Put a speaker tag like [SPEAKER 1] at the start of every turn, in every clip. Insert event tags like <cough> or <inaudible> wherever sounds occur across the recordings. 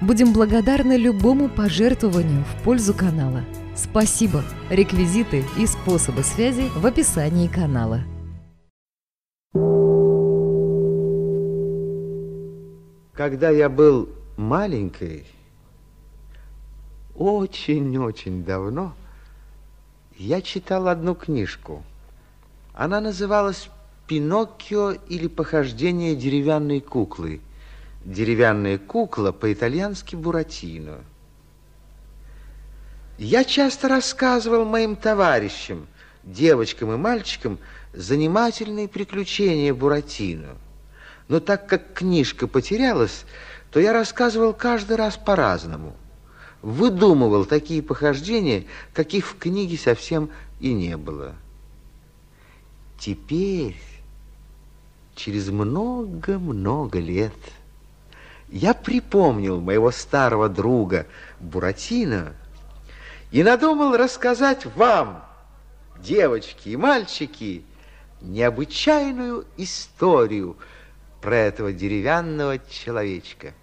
[SPEAKER 1] Будем благодарны любому пожертвованию в пользу канала. Спасибо! Реквизиты и способы связи в описании канала.
[SPEAKER 2] Когда я был маленькой, очень-очень давно, я читал одну книжку. Она называлась «Пиноккио или похождение деревянной куклы». Деревянная кукла по-итальянски «Буратино». Я часто рассказывал моим товарищам, девочкам и мальчикам, занимательные приключения Буратино. Но так как книжка потерялась, то я рассказывал каждый раз по-разному. Выдумывал такие похождения, каких в книге совсем и не было. Теперь, через много-много лет, я припомнил моего старого друга Буратино, и надумал рассказать вам, девочки и мальчики, необычайную историю про этого деревянного человечка.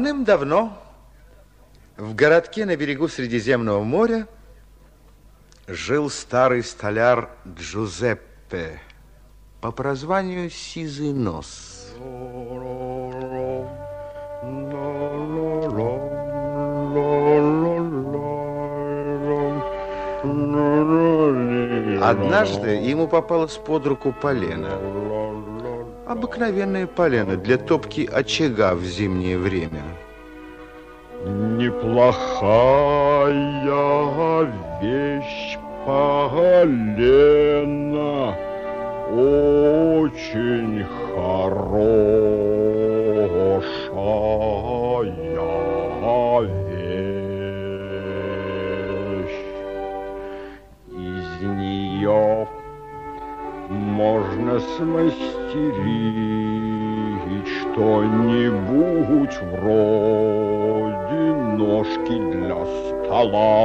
[SPEAKER 2] Давным-давно в городке на берегу Средиземного моря жил старый столяр Джузеппе по прозванию Сизый Нос. Однажды ему попалось под руку полено. Обыкновенное полено для топки очага в зимнее время.
[SPEAKER 3] Неплохая вещь полено, очень хорошая вещь. Из нее можно смастерить что-нибудь вроде ножки для стола.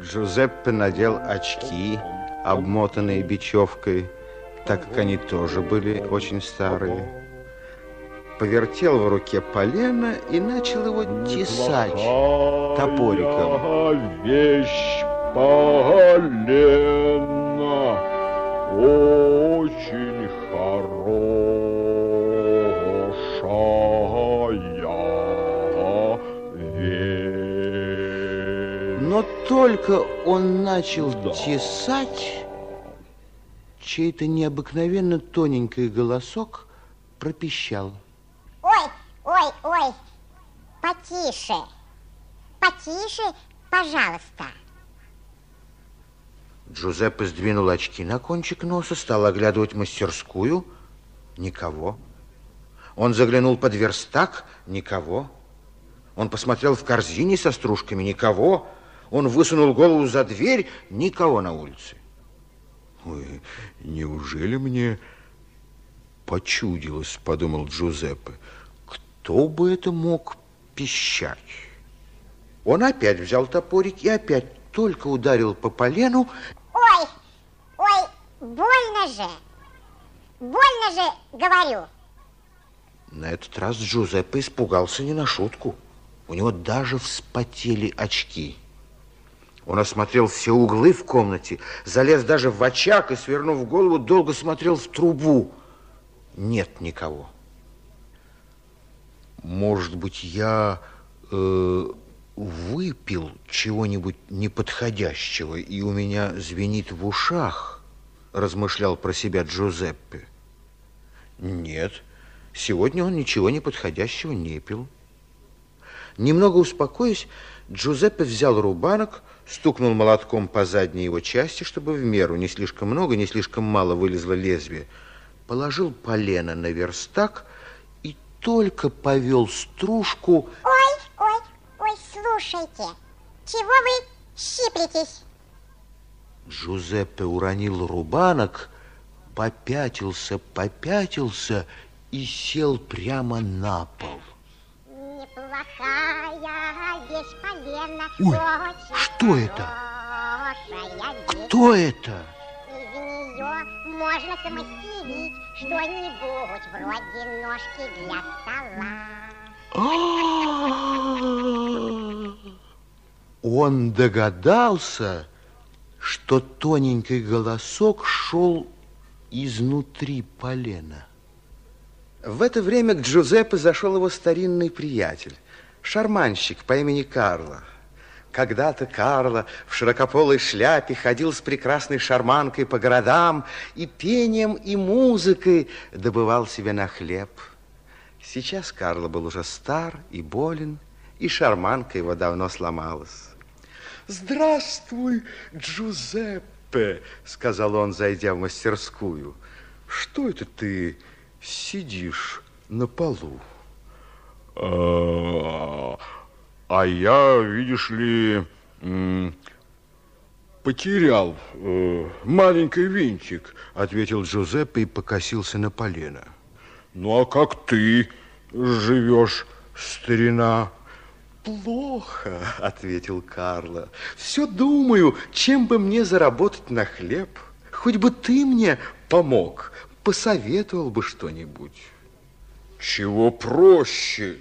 [SPEAKER 2] Джузеппе надел очки, обмотанные бечевкой, так как они тоже были очень старые повертел в руке полено и начал его тесать топориком.
[SPEAKER 3] вещь полено, очень хорошая вещь.
[SPEAKER 2] Но только он начал да. тесать, чей-то необыкновенно тоненький голосок пропищал.
[SPEAKER 4] Ой, ой, потише, потише, пожалуйста.
[SPEAKER 2] Джузеппе сдвинул очки на кончик носа, стал оглядывать мастерскую. Никого. Он заглянул под верстак. Никого. Он посмотрел в корзине со стружками. Никого. Он высунул голову за дверь, никого на улице.
[SPEAKER 3] Ой, неужели мне почудилось, подумал Джузеппе.
[SPEAKER 2] Кто бы это мог пищать? Он опять взял топорик и опять только ударил по полену.
[SPEAKER 4] Ой, ой, больно же. Больно же, говорю.
[SPEAKER 2] На этот раз Джузеппе испугался не на шутку. У него даже вспотели очки. Он осмотрел все углы в комнате, залез даже в очаг и, свернув голову, долго смотрел в трубу. Нет никого. Может быть, я э, выпил чего-нибудь неподходящего, и у меня звенит в ушах, размышлял про себя Джузеппе. Нет, сегодня он ничего неподходящего не пил. Немного успокоясь, Джузеппе взял рубанок, стукнул молотком по задней его части, чтобы в меру не слишком много, не слишком мало вылезло лезвие, положил полено на верстак только повел стружку...
[SPEAKER 4] Ой, ой, ой, слушайте, чего вы щиплетесь?
[SPEAKER 2] Джузеппе уронил рубанок, попятился, попятился и сел прямо на пол.
[SPEAKER 4] Неплохая вещь полена.
[SPEAKER 2] Ой, что это? Кто это?
[SPEAKER 4] Из нее можно смастерить что-нибудь вроде ножки для стола.
[SPEAKER 2] Он догадался, что тоненький голосок шел изнутри полена. В это время к Джузеппе зашел его старинный приятель, шарманщик по имени Карло. Когда-то Карло в широкополой шляпе ходил с прекрасной шарманкой по городам и пением и музыкой добывал себе на хлеб. Сейчас Карло был уже стар и болен, и шарманка его давно сломалась. «Здравствуй, Джузеппе!» — сказал он, зайдя в мастерскую. «Что это ты сидишь на полу?»
[SPEAKER 3] А, я, видишь ли, потерял э, маленький винтик.
[SPEAKER 2] Ответил Джузеппе и покосился на полено.
[SPEAKER 3] Ну, а как ты живешь, старина?
[SPEAKER 2] Плохо, <laughs> ответил Карло. Все думаю, чем бы мне заработать на хлеб. Хоть бы ты мне помог, посоветовал бы что-нибудь.
[SPEAKER 3] Чего проще?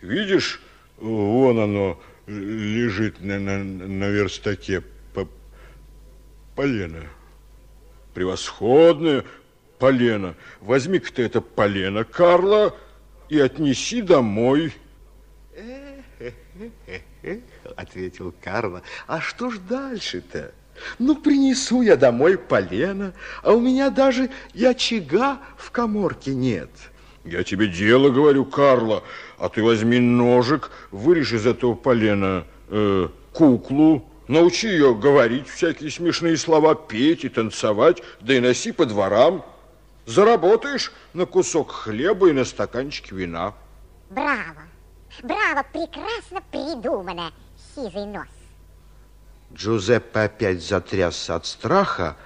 [SPEAKER 3] Видишь, вон оно лежит на, на, на верстаке по, полено. Превосходное полено. Возьми-ка ты это полено, Карла, и отнеси домой.
[SPEAKER 2] Ответил Карло. А что ж дальше-то? Ну, принесу я домой полено, а у меня даже и очага в коморке нет.
[SPEAKER 3] Я тебе дело говорю, Карла, а ты возьми ножик, вырежь из этого полена э, куклу, научи ее говорить всякие смешные слова, петь и танцевать, да и носи по дворам. Заработаешь на кусок хлеба и на стаканчик вина.
[SPEAKER 4] Браво, браво, прекрасно придумано, сизый нос.
[SPEAKER 2] Джузеппе опять затрясся от страха,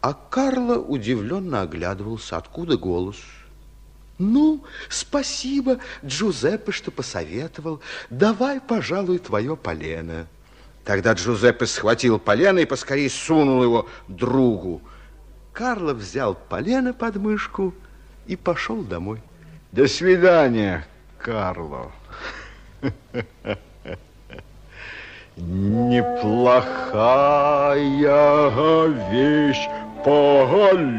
[SPEAKER 2] а Карло удивленно оглядывался, откуда голос. Ну, спасибо, Джузеппе, что посоветовал. Давай, пожалуй, твое полено. Тогда Джузеппе схватил полено и поскорее сунул его другу. Карло взял полено под мышку и пошел домой.
[SPEAKER 3] До свидания, Карло. Неплохая вещь полена,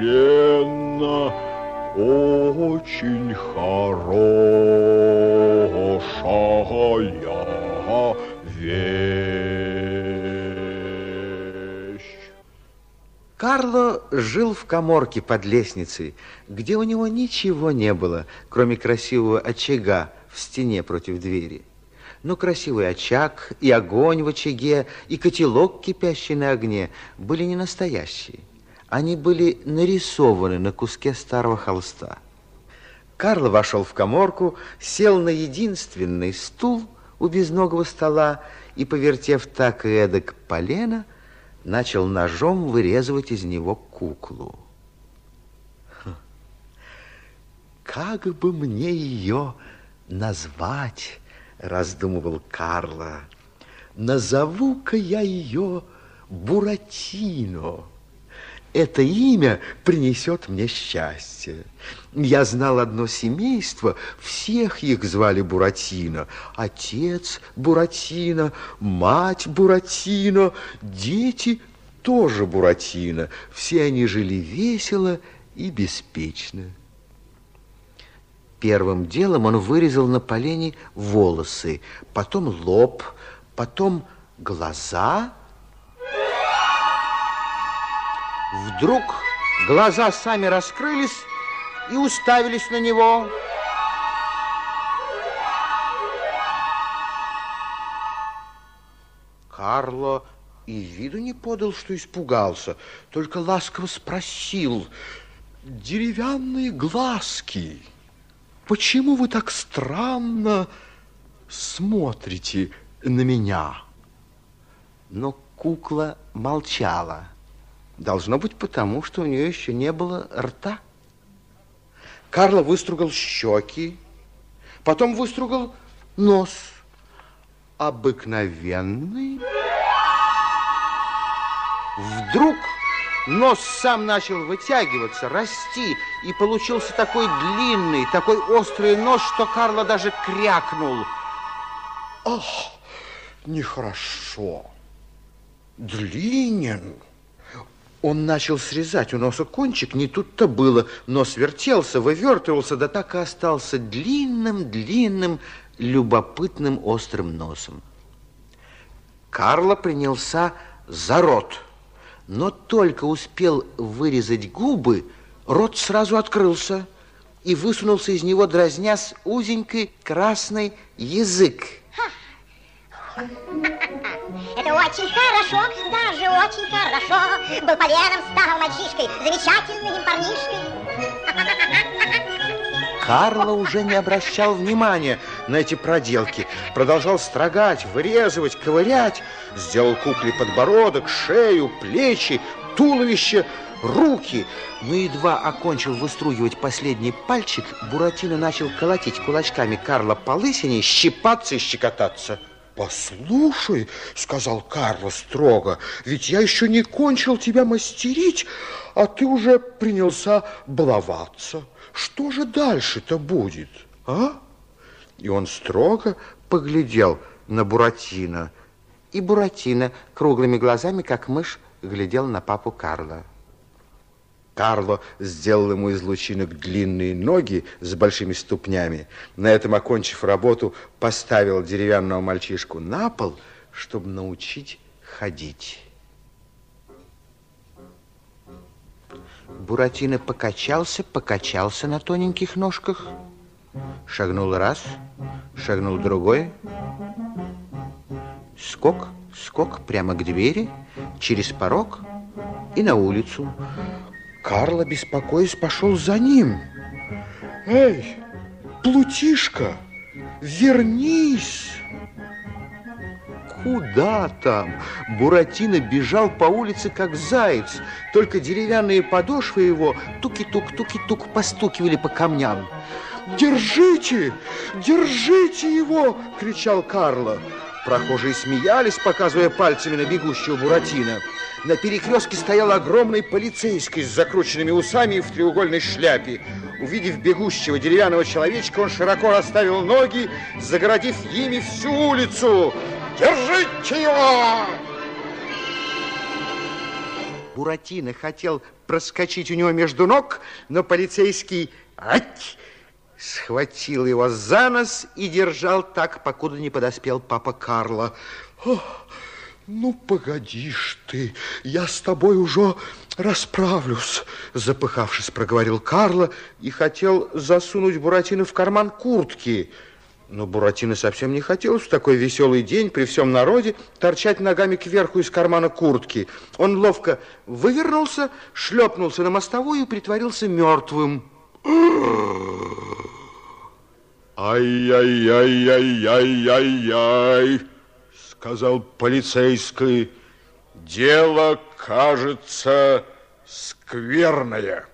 [SPEAKER 3] очень хорошая вещь.
[SPEAKER 2] Карло жил в коморке под лестницей, где у него ничего не было, кроме красивого очага в стене против двери. Но красивый очаг, и огонь в очаге, и котелок, кипящий на огне, были не настоящие. Они были нарисованы на куске старого холста. Карло вошел в коморку, сел на единственный стул у безногого стола и, повертев так и эдак полено, начал ножом вырезывать из него куклу. Как бы мне ее назвать, раздумывал Карло. Назову-ка я ее Буратино. Это имя принесет мне счастье. Я знал одно семейство, всех их звали Буратино. Отец Буратино, мать Буратино, дети тоже Буратино. Все они жили весело и беспечно. Первым делом он вырезал на полене волосы, потом лоб, потом глаза. Вдруг глаза сами раскрылись и уставились на него. Карло и виду не подал, что испугался, только ласково спросил, «Деревянные глазки, почему вы так странно смотрите на меня?» Но кукла молчала. Должно быть потому, что у нее еще не было рта. Карло выстругал щеки, потом выстругал нос. Обыкновенный. Вдруг нос сам начал вытягиваться, расти, и получился такой длинный, такой острый нос, что Карло даже крякнул. Ах, нехорошо. Длинен. Он начал срезать у носа кончик, не тут-то было. Нос вертелся, вывертывался, да так и остался длинным-длинным, любопытным острым носом. Карло принялся за рот, но только успел вырезать губы, рот сразу открылся и высунулся из него, дразнясь узенький красный язык.
[SPEAKER 4] Это очень хорошо, даже очень хорошо. Был поленом, стал мальчишкой, замечательным парнишкой.
[SPEAKER 2] Карло уже не обращал внимания на эти проделки. Продолжал строгать, вырезывать, ковырять. Сделал кукле подбородок, шею, плечи, туловище, руки. Но едва окончил выстругивать последний пальчик, Буратино начал колотить кулачками Карла по лысине, щипаться и щекотаться. «Послушай», — сказал Карло строго, «ведь я еще не кончил тебя мастерить, а ты уже принялся баловаться. Что же дальше-то будет, а?» И он строго поглядел на Буратино. И Буратино круглыми глазами, как мышь, глядел на папу Карла. Карло сделал ему из лучинок длинные ноги с большими ступнями. На этом, окончив работу, поставил деревянного мальчишку на пол, чтобы научить ходить. Буратино покачался, покачался на тоненьких ножках. Шагнул раз, шагнул другой. Скок, скок прямо к двери, через порог и на улицу. Карло, беспокоясь, пошел за ним. Эй, Плутишка, вернись! Куда там? Буратино бежал по улице, как заяц. Только деревянные подошвы его туки-тук, туки-тук постукивали по камням. «Держите! Держите его!» – кричал Карло. Прохожие смеялись, показывая пальцами на бегущего Буратино. На перекрестке стоял огромный полицейский с закрученными усами и в треугольной шляпе. Увидев бегущего деревянного человечка, он широко расставил ноги, загородив ими всю улицу. Держите его! Буратино хотел проскочить у него между ног, но полицейский ать, схватил его за нос и держал так, покуда не подоспел папа Карло. Ох! Ну, погодишь ты, я с тобой уже расправлюсь, запыхавшись, проговорил Карло и хотел засунуть Буратино в карман куртки. Но Буратино совсем не хотелось в такой веселый день при всем народе торчать ногами кверху из кармана куртки. Он ловко вывернулся, шлепнулся на мостовую и притворился мертвым.
[SPEAKER 3] Ай-яй-яй-яй-яй-яй-яй сказал полицейский, дело, кажется, скверное.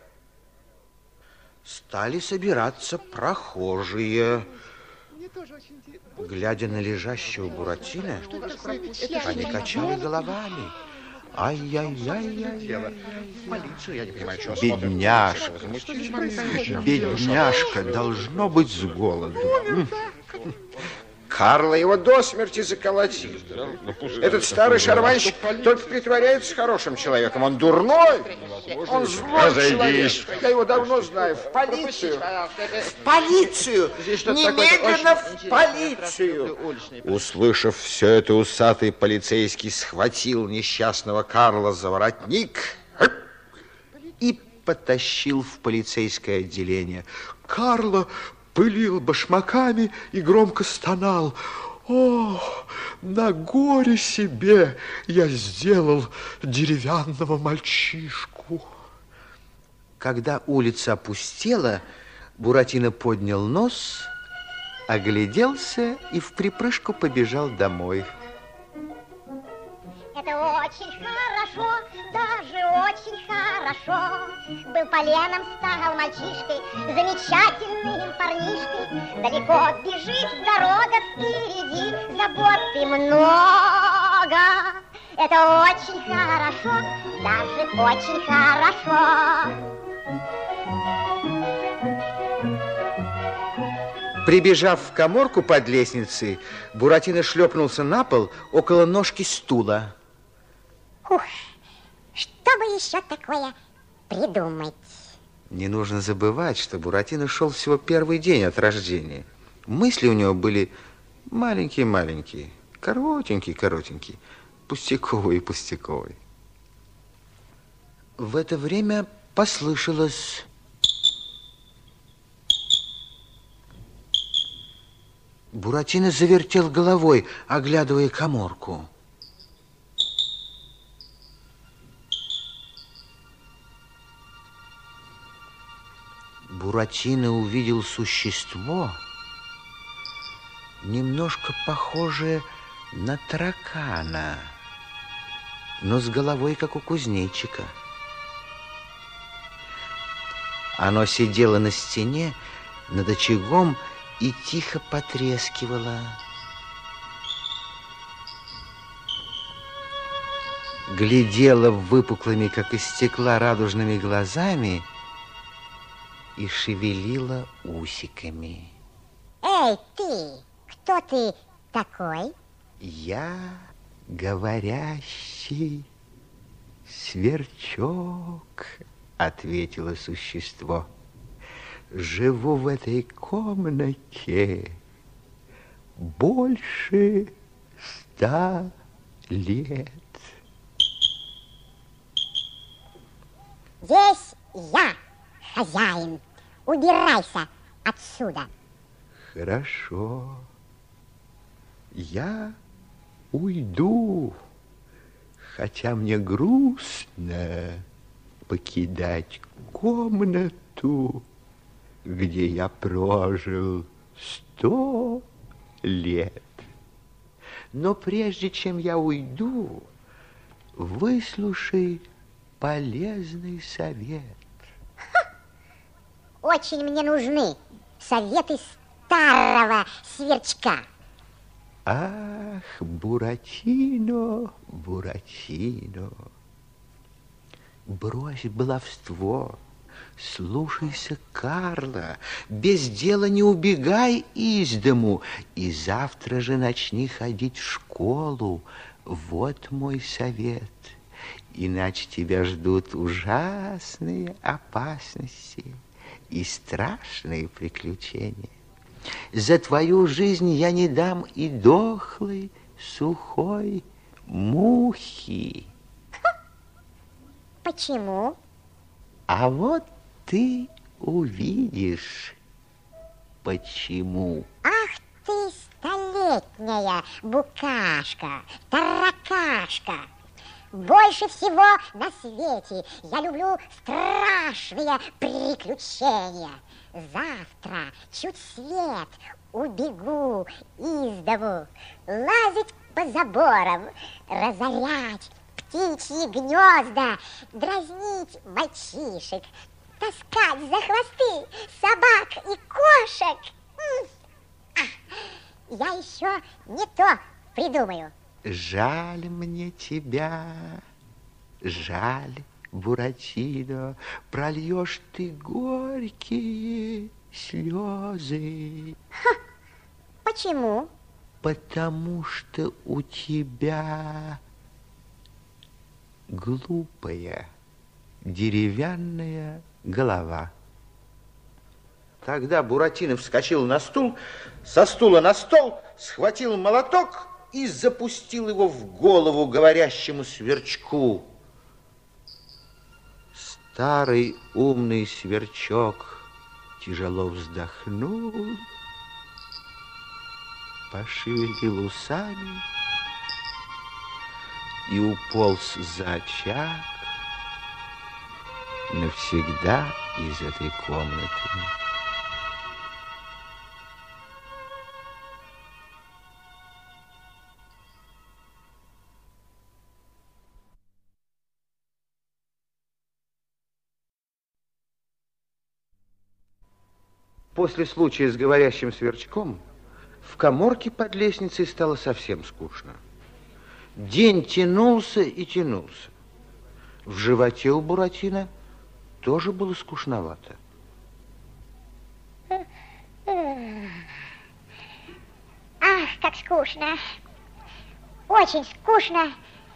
[SPEAKER 2] Стали собираться прохожие. Глядя на лежащего Буратино, они качали головами. Ай-яй-яй-яй. Бедняжка. Бедняжка должно быть с голоду.
[SPEAKER 5] Карла его до смерти заколотил. Этот старый шарманщик только притворяется хорошим человеком. Он дурной, он злой человек. Я его давно знаю. В полицию. В полицию. Немедленно в полицию.
[SPEAKER 2] Услышав все это, усатый полицейский схватил несчастного Карла за воротник и потащил в полицейское отделение. Карло пылил башмаками и громко стонал. О, на горе себе я сделал деревянного мальчишку. Когда улица опустела, Буратино поднял нос, огляделся и в припрыжку побежал домой.
[SPEAKER 4] Это очень хорошо, даже очень хорошо. Был поленом, стал мальчишкой, замечательным парнишкой. Далеко бежит дорога впереди, заботы много. Это очень хорошо, даже очень хорошо.
[SPEAKER 2] Прибежав в коморку под лестницей, Буратино шлепнулся на пол около ножки стула.
[SPEAKER 4] Ух, что бы еще такое придумать?
[SPEAKER 2] Не нужно забывать, что Буратино шел всего первый день от рождения. Мысли у него были маленькие-маленькие, коротенькие-коротенькие, пустяковые-пустяковые. В это время послышалось... Буратино завертел головой, оглядывая коморку. Буратино увидел существо, немножко похожее на таракана, но с головой, как у кузнечика. Оно сидело на стене над очагом и тихо потрескивало. Глядела выпуклыми, как из стекла, радужными глазами и шевелила усиками.
[SPEAKER 4] Эй, ты, кто ты такой?
[SPEAKER 2] Я говорящий сверчок, ответило существо. Живу в этой комнате больше ста лет.
[SPEAKER 4] Здесь я хозяин. Убирайся отсюда.
[SPEAKER 2] Хорошо. Я уйду, хотя мне грустно покидать комнату, где я прожил сто лет. Но прежде чем я уйду, выслушай полезный совет.
[SPEAKER 4] Очень мне нужны советы старого сверчка.
[SPEAKER 2] Ах, Буратино, Буратино, брось баловство, слушайся Карла, без дела не убегай из дому, и завтра же начни ходить в школу. Вот мой совет. Иначе тебя ждут ужасные опасности и страшные приключения. За твою жизнь я не дам и дохлой, сухой мухи.
[SPEAKER 4] Почему?
[SPEAKER 2] А вот ты увидишь, почему.
[SPEAKER 4] Ах ты, столетняя букашка, таракашка. Больше всего на свете я люблю страшные приключения. Завтра чуть свет убегу из дому, лазить по заборам, разорять птичьи гнезда, дразнить мальчишек, таскать за хвосты собак и кошек. Я еще не то придумаю.
[SPEAKER 2] Жаль мне тебя, жаль, Буратино, прольешь ты горькие слезы.
[SPEAKER 4] Ха, почему?
[SPEAKER 2] Потому что у тебя глупая деревянная голова. Тогда Буратино вскочил на стул, со стула на стол, схватил молоток и запустил его в голову говорящему сверчку. Старый умный сверчок тяжело вздохнул, пошевелил усами и уполз за очаг навсегда из этой комнаты. После случая с говорящим сверчком в коморке под лестницей стало совсем скучно. День тянулся и тянулся. В животе у Буратино тоже было скучновато.
[SPEAKER 4] Ах, как скучно. Очень скучно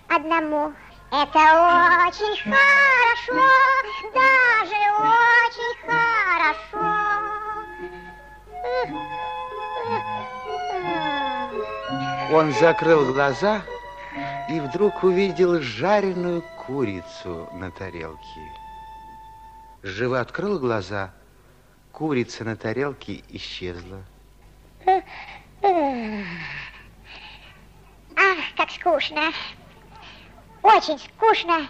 [SPEAKER 4] одному. Это очень хорошо, даже очень хорошо.
[SPEAKER 2] Он закрыл глаза и вдруг увидел жареную курицу на тарелке. Живо открыл глаза, курица на тарелке исчезла.
[SPEAKER 4] Ах, как скучно. Очень скучно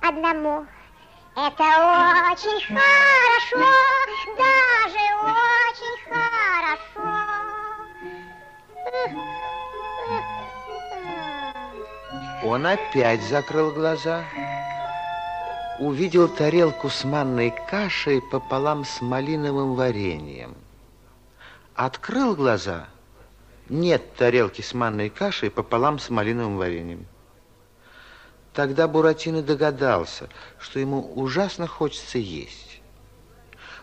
[SPEAKER 4] одному. Это очень хорошо, даже очень хорошо.
[SPEAKER 2] Он опять закрыл глаза, увидел тарелку с манной кашей пополам с малиновым вареньем. Открыл глаза, нет тарелки с манной кашей пополам с малиновым вареньем. Тогда Буратино догадался, что ему ужасно хочется есть.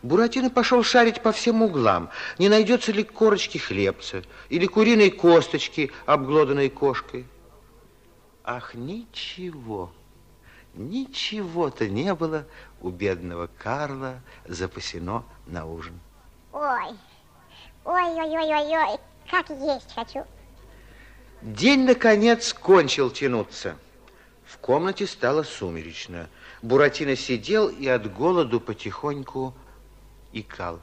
[SPEAKER 2] Буратино пошел шарить по всем углам, не найдется ли корочки хлебца или куриной косточки, обглоданной кошкой. Ах, ничего, ничего-то не было у бедного Карла запасено на ужин.
[SPEAKER 4] Ой, ой-ой-ой-ой, как есть хочу.
[SPEAKER 2] День, наконец, кончил тянуться. В комнате стало сумеречно. Буратино сидел и от голоду потихоньку икал.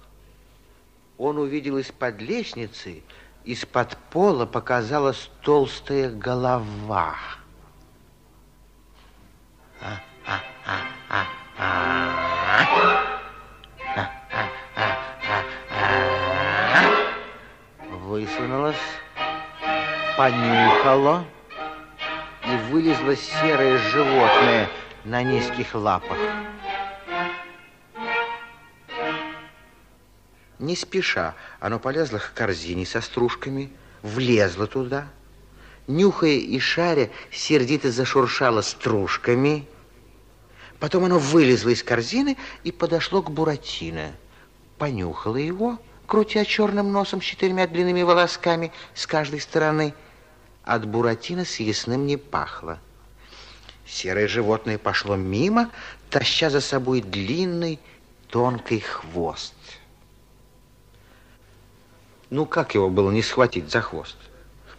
[SPEAKER 2] Он увидел из-под лестницы, из-под пола показалась толстая голова. Высунулась, понюхала и вылезло серое животное на низких лапах. Не спеша, оно полезло к корзине со стружками, влезло туда, нюхая и шаря, сердито зашуршало стружками. Потом оно вылезло из корзины и подошло к Буратино. Понюхало его, крутя черным носом с четырьмя длинными волосками с каждой стороны – от Буратино съестным не пахло. Серое животное пошло мимо, таща за собой длинный тонкий хвост. Ну, как его было не схватить за хвост?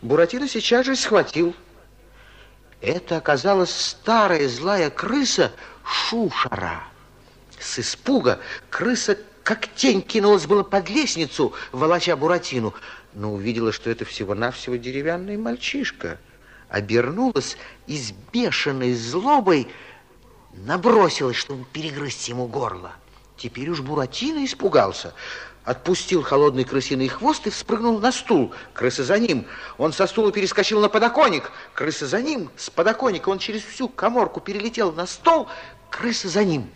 [SPEAKER 2] Буратино сейчас же схватил. Это оказалась старая злая крыса Шушара. С испуга крыса как тень кинулась было под лестницу, волоча Буратину но увидела, что это всего-навсего деревянный мальчишка. Обернулась и с бешеной злобой набросилась, чтобы перегрызть ему горло. Теперь уж Буратино испугался. Отпустил холодный крысиный хвост и вспрыгнул на стул. Крыса за ним. Он со стула перескочил на подоконник. Крыса за ним. С подоконника он через всю коморку перелетел на стол. Крыса за ним.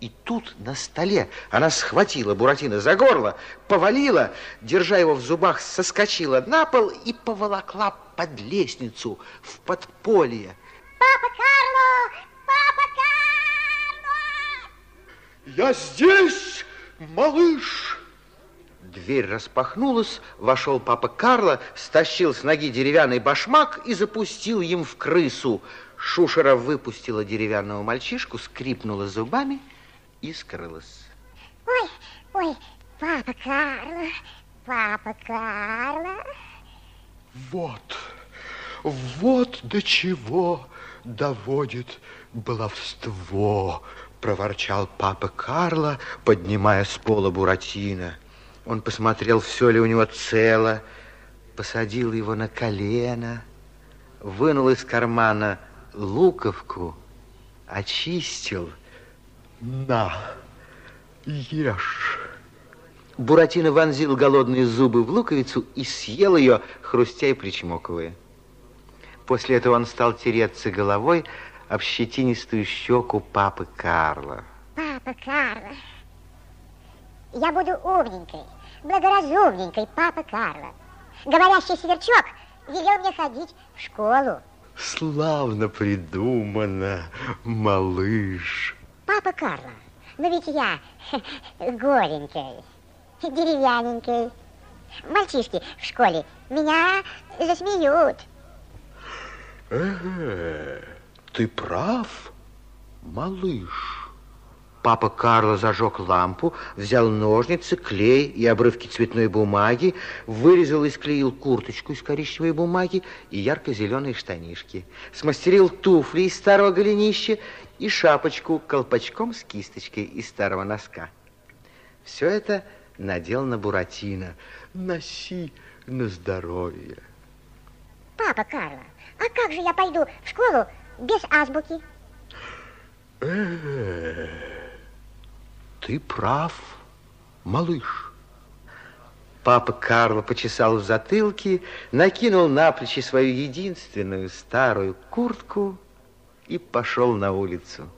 [SPEAKER 2] И тут на столе она схватила Буратино за горло, повалила, держа его в зубах, соскочила на пол и поволокла под лестницу в подполье.
[SPEAKER 4] Папа Карло! Папа Карло!
[SPEAKER 3] Я здесь, малыш!
[SPEAKER 2] Дверь распахнулась, вошел папа Карло, стащил с ноги деревянный башмак и запустил им в крысу. Шушера выпустила деревянного мальчишку, скрипнула зубами и скрылась.
[SPEAKER 4] Ой, ой, папа Карло, папа Карло.
[SPEAKER 3] Вот, вот до чего доводит баловство, проворчал папа Карло, поднимая с пола Буратино.
[SPEAKER 2] Он посмотрел, все ли у него цело, посадил его на колено, вынул из кармана луковку, очистил.
[SPEAKER 3] На, ешь.
[SPEAKER 2] Буратино вонзил голодные зубы в луковицу и съел ее, хрустя и причмокивая. После этого он стал тереться головой об щетинистую щеку папы Карла.
[SPEAKER 4] Папа Карло, я буду умненькой, благоразумненькой, папа Карло. Говорящий сверчок велел мне ходить в школу.
[SPEAKER 3] Славно придумано, малыш.
[SPEAKER 4] Папа Карло, но ведь я <laughs> голенький, деревянненький. Мальчишки в школе меня засмеют.
[SPEAKER 3] Э, ты прав, малыш.
[SPEAKER 2] Папа Карло зажег лампу, взял ножницы, клей и обрывки цветной бумаги, вырезал и склеил курточку из коричневой бумаги и ярко-зеленые штанишки, смастерил туфли из старого голенища и шапочку колпачком с кисточкой из старого носка. Все это надел на Буратино.
[SPEAKER 3] Носи на здоровье.
[SPEAKER 4] Папа Карло, а как же я пойду в школу без азбуки?
[SPEAKER 3] Э, ты прав, малыш.
[SPEAKER 2] Папа Карло почесал в затылке, накинул на плечи свою единственную старую куртку и пошел на улицу.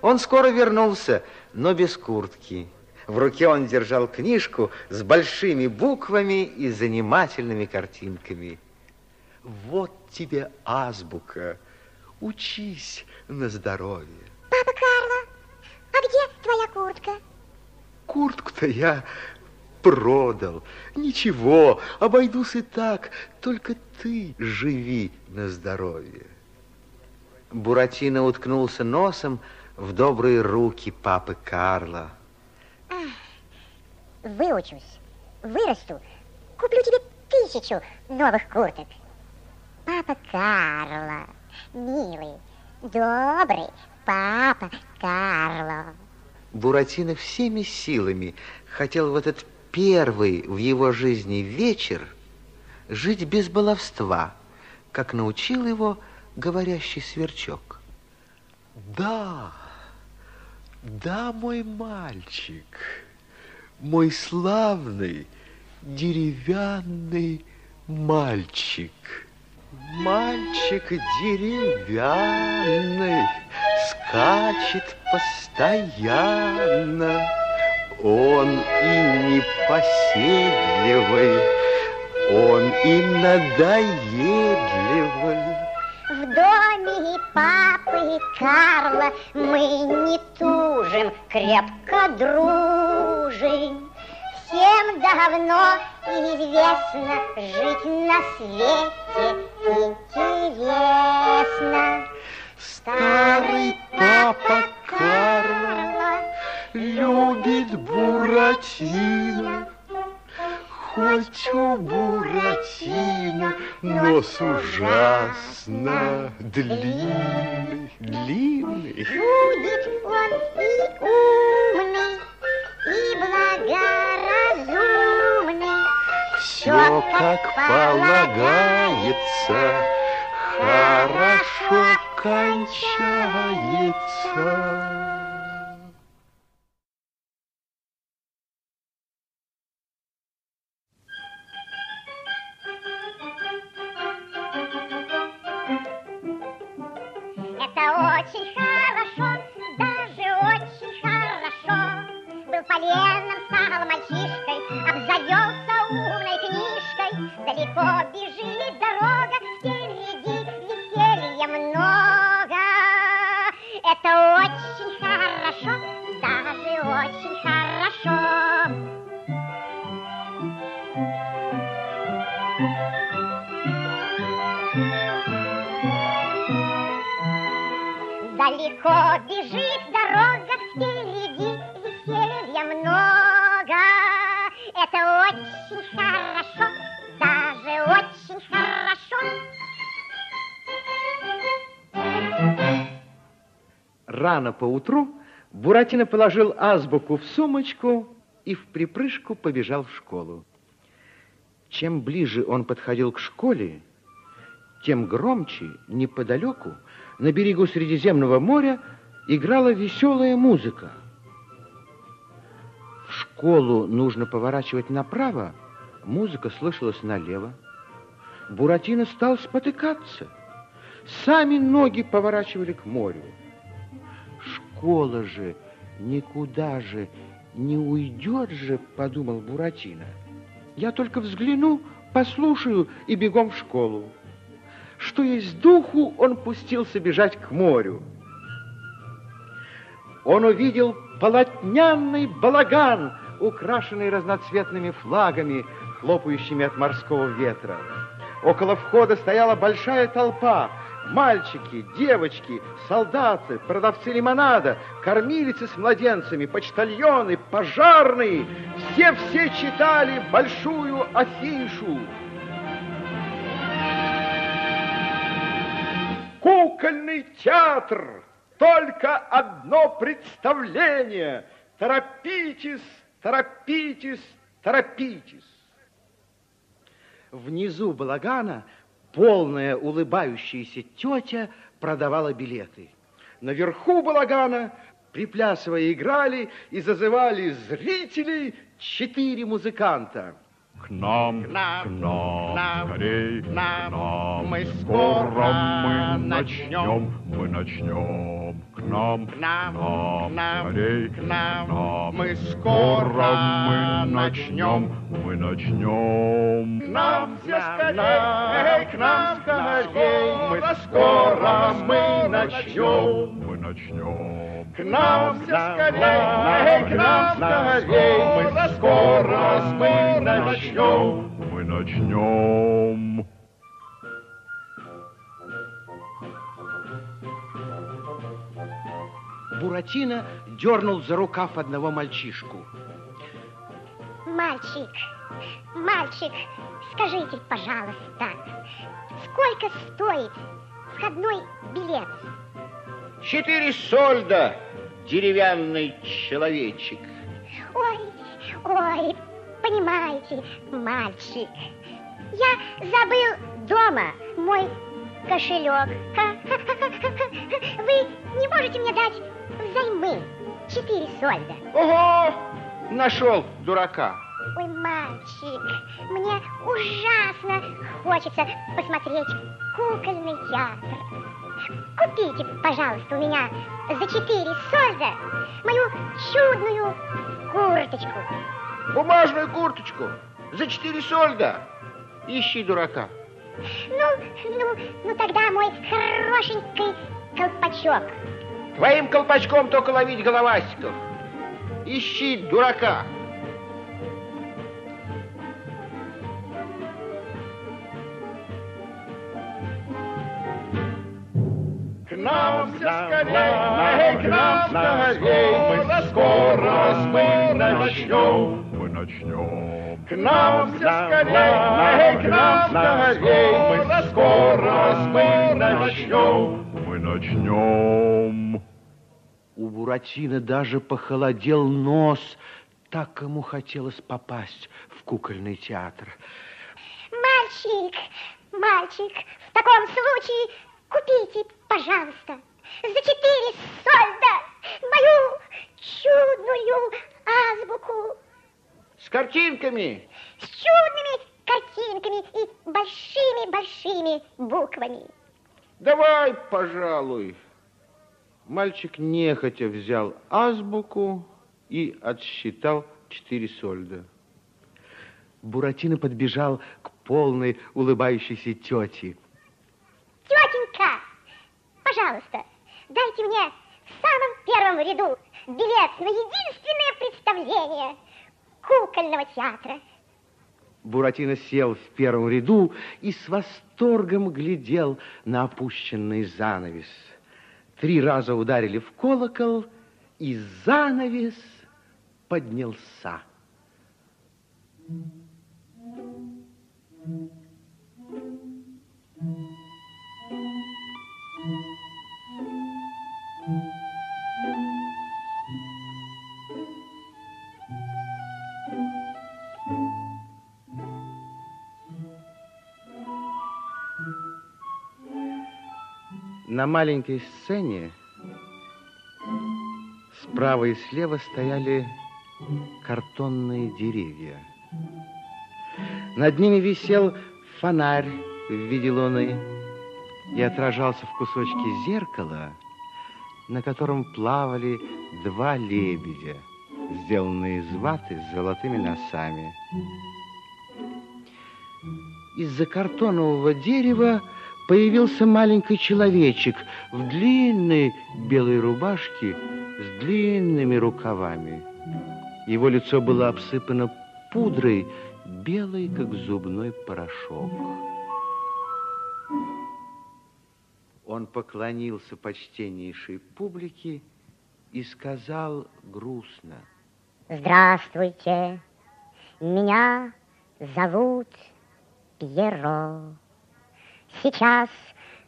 [SPEAKER 2] Он скоро вернулся, но без куртки. В руке он держал книжку с большими буквами и занимательными картинками. Вот тебе азбука. Учись на здоровье.
[SPEAKER 4] Папа Карло, куртка?
[SPEAKER 2] Куртку-то я продал. Ничего, обойдусь и так. Только ты живи на здоровье. Буратино уткнулся носом в добрые руки папы Карла.
[SPEAKER 4] Выучусь, вырасту, куплю тебе тысячу новых курток. Папа Карло, милый, добрый папа Карло.
[SPEAKER 2] Буратино всеми силами хотел в этот первый в его жизни вечер жить без баловства, как научил его говорящий сверчок.
[SPEAKER 3] Да, да, мой мальчик, мой славный деревянный мальчик.
[SPEAKER 2] Мальчик деревянный скачет постоянно. Он и непоседливый, он и надоедливый.
[SPEAKER 4] В доме папы Карла мы не тужим, крепко дружим. Всем давно известно, жить на свете интересно.
[SPEAKER 3] Старый папа Карло любит Буратино. Хоть у Буратино нос ужасно длинный, длинный.
[SPEAKER 4] Будет он и умный, и благоразумный.
[SPEAKER 3] Все как полагается, хорошо кончается.
[SPEAKER 4] Yeah. <laughs>
[SPEAKER 2] Рано поутру Буратино положил азбуку в сумочку и в припрыжку побежал в школу. Чем ближе он подходил к школе, тем громче неподалеку на берегу Средиземного моря играла веселая музыка. В школу нужно поворачивать направо, музыка слышалась налево. Буратино стал спотыкаться. Сами ноги поворачивали к морю. Школа же никуда же не уйдет же, подумал Буратино. Я только взгляну, послушаю и бегом в школу. Что есть духу, он пустился бежать к морю. Он увидел полотняный балаган, украшенный разноцветными флагами, хлопающими от морского ветра. Около входа стояла большая толпа. Мальчики, девочки, солдаты, продавцы лимонада, кормилицы с младенцами, почтальоны, пожарные. Все-все читали большую афишу. Кукольный театр. Только одно представление. Торопитесь, торопитесь, торопитесь. Внизу балагана полная улыбающаяся тетя продавала билеты. Наверху балагана, приплясывая, играли и зазывали зрителей четыре музыканта.
[SPEAKER 3] К нам,
[SPEAKER 2] К нам,
[SPEAKER 3] к нам,
[SPEAKER 2] к нам,
[SPEAKER 3] скорей,
[SPEAKER 2] к нам. Мы
[SPEAKER 3] скоро мы
[SPEAKER 2] начнем.
[SPEAKER 3] мы начнем. К нам,
[SPEAKER 2] К нам,
[SPEAKER 3] к
[SPEAKER 2] нам,
[SPEAKER 3] скорей,
[SPEAKER 2] к нам. Мы
[SPEAKER 3] скоро мы
[SPEAKER 2] начнем.
[SPEAKER 3] начнем, мы начнем.
[SPEAKER 2] К нам все скорей, к нам скорей, мы скоро мы начнем.
[SPEAKER 3] Мы начнем.
[SPEAKER 2] К нам все скорей, к нам скорей, мы скоро мы начнем.
[SPEAKER 3] Мы начнем.
[SPEAKER 2] Буратино дернул за рукав одного мальчишку.
[SPEAKER 4] Мальчик, мальчик, скажите, пожалуйста, сколько стоит входной билет?
[SPEAKER 5] Четыре сольда, деревянный человечек.
[SPEAKER 4] Ой, ой, понимаете, мальчик, я забыл дома мой кошелек. Вы не можете мне дать взаймы четыре сольда?
[SPEAKER 5] Ого! Нашел дурака.
[SPEAKER 4] Ой, мальчик, мне ужасно хочется посмотреть кукольный театр. Купите, пожалуйста, у меня за четыре сольда мою чудную курточку.
[SPEAKER 5] Бумажную курточку за четыре сольда. Ищи дурака.
[SPEAKER 4] Ну, ну, ну тогда мой хорошенький колпачок.
[SPEAKER 5] Твоим колпачком только ловить головастиков. Ищи дурака.
[SPEAKER 2] К нам все скорей, к нам скорей, мы скоро мы начнем.
[SPEAKER 3] Мы начнем.
[SPEAKER 2] К нам все скорей, к нам скорей, мы скоро мы начнем.
[SPEAKER 3] Мы начнем.
[SPEAKER 2] У Буратино даже похолодел нос, так ему хотелось попасть в кукольный театр.
[SPEAKER 4] Мальчик, мальчик, в таком случае купите, пожалуйста, за четыре сольда мою чудную азбуку
[SPEAKER 5] С картинками.
[SPEAKER 4] с чудными картинками и большими-большими буквами.
[SPEAKER 5] Давай, пожалуй.
[SPEAKER 2] Мальчик нехотя взял азбуку и отсчитал четыре сольда. Буратино подбежал к полной улыбающейся тете.
[SPEAKER 4] Пожалуйста, дайте мне в самом первом ряду билет на единственное представление кукольного театра.
[SPEAKER 2] Буратино сел в первом ряду и с восторгом глядел на опущенный занавес. Три раза ударили в колокол, и занавес поднялся. На маленькой сцене справа и слева стояли картонные деревья. Над ними висел фонарь в виде луны и отражался в кусочке зеркала, на котором плавали два лебедя, сделанные из ваты с золотыми носами. Из-за картонового дерева появился маленький человечек в длинной белой рубашке с длинными рукавами. Его лицо было обсыпано пудрой, белой, как зубной порошок. Он поклонился почтеннейшей публике и сказал грустно.
[SPEAKER 4] Здравствуйте, меня зовут Пьеро. Сейчас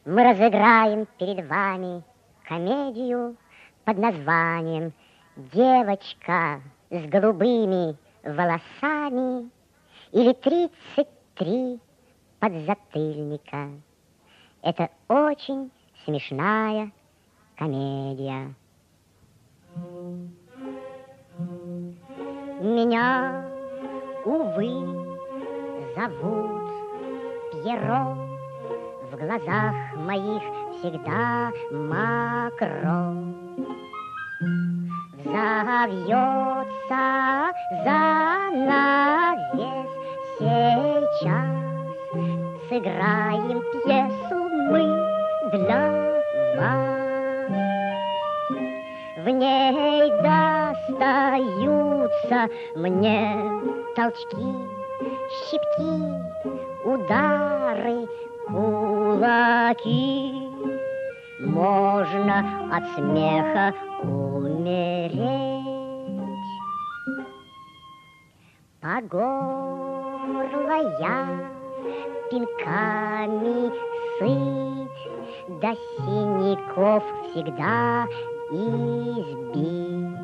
[SPEAKER 4] мы разыграем перед вами комедию под названием «Девочка с голубыми волосами» или «33 подзатыльника». Это очень смешная комедия. Меня, увы, зовут Пьеро в глазах моих всегда макро. Взовьется занавес сейчас, Сыграем пьесу мы для вас. В ней достаются мне толчки, щипки, удары, кулаки. Можно от смеха умереть. По горло я пинками сыть, До синяков всегда избит.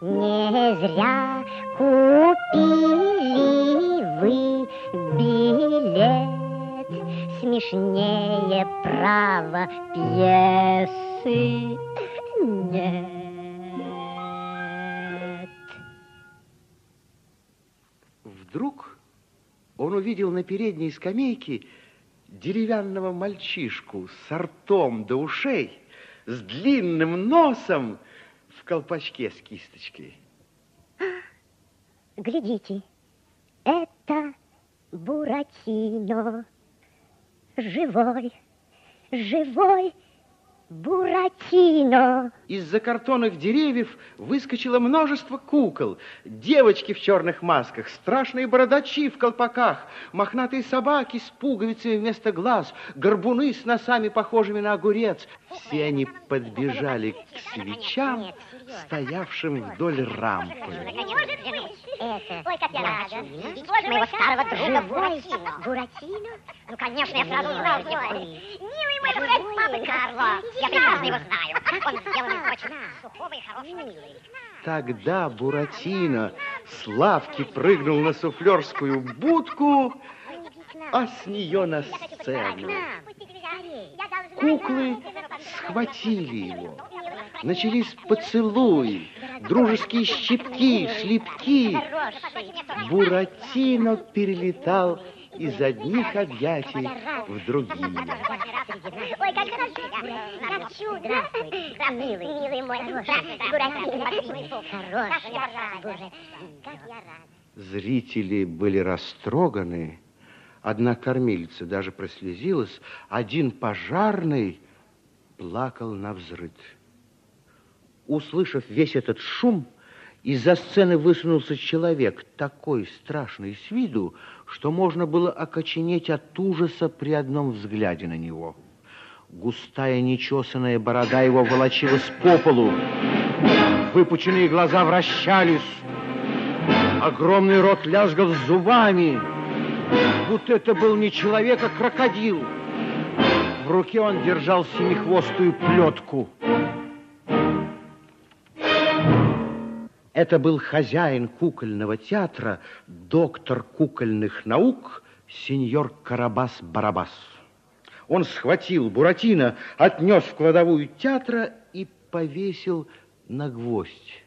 [SPEAKER 4] Не зря купили вы билет, Смешнее право пьесы нет.
[SPEAKER 2] Вдруг он увидел на передней скамейке деревянного мальчишку с ртом до ушей, с длинным носом в колпачке с кисточкой.
[SPEAKER 4] Глядите, это Буратино. Живой, живой Буратино.
[SPEAKER 2] Из-за картонных деревьев выскочило множество кукол. Девочки в черных масках, страшные бородачи в колпаках, мохнатые собаки с пуговицами вместо глаз, горбуны с носами, похожими на огурец. Все они подбежали к свечам, стоявшим вдоль рампы.
[SPEAKER 4] Это Ой, как я рада. Моего старого друга Буратино. Буратино? Ну, конечно, я сразу узнал его. Милый мой, это папа Карло. Я прекрасно его знаю. Он сделан из очень сухого и хорошего
[SPEAKER 2] Тогда Буратино с лавки прыгнул на суфлерскую будку, а с нее на сцену. Куклы схватили его. Начались поцелуи, дружеские щипки, шлепки. Буратино перелетал из одних объятий в другие.
[SPEAKER 4] Ой, как хорошо, как чудо. Милый, милый мой, Буратино, хороший, боже, как я рад.
[SPEAKER 2] Зрители были растроганы. Одна кормилица даже прослезилась. Один пожарный плакал на взрыд. Услышав весь этот шум, из-за сцены высунулся человек, такой страшный с виду, что можно было окоченеть от ужаса при одном взгляде на него. Густая нечесанная борода его волочилась по полу. Выпученные глаза вращались. Огромный рот лязгал зубами. Будто это был не человек, а крокодил. В руке он держал семихвостую плетку. Это был хозяин кукольного театра, доктор кукольных наук, сеньор Карабас-Барабас. Он схватил Буратино, отнес в кладовую театра и повесил на гвоздь.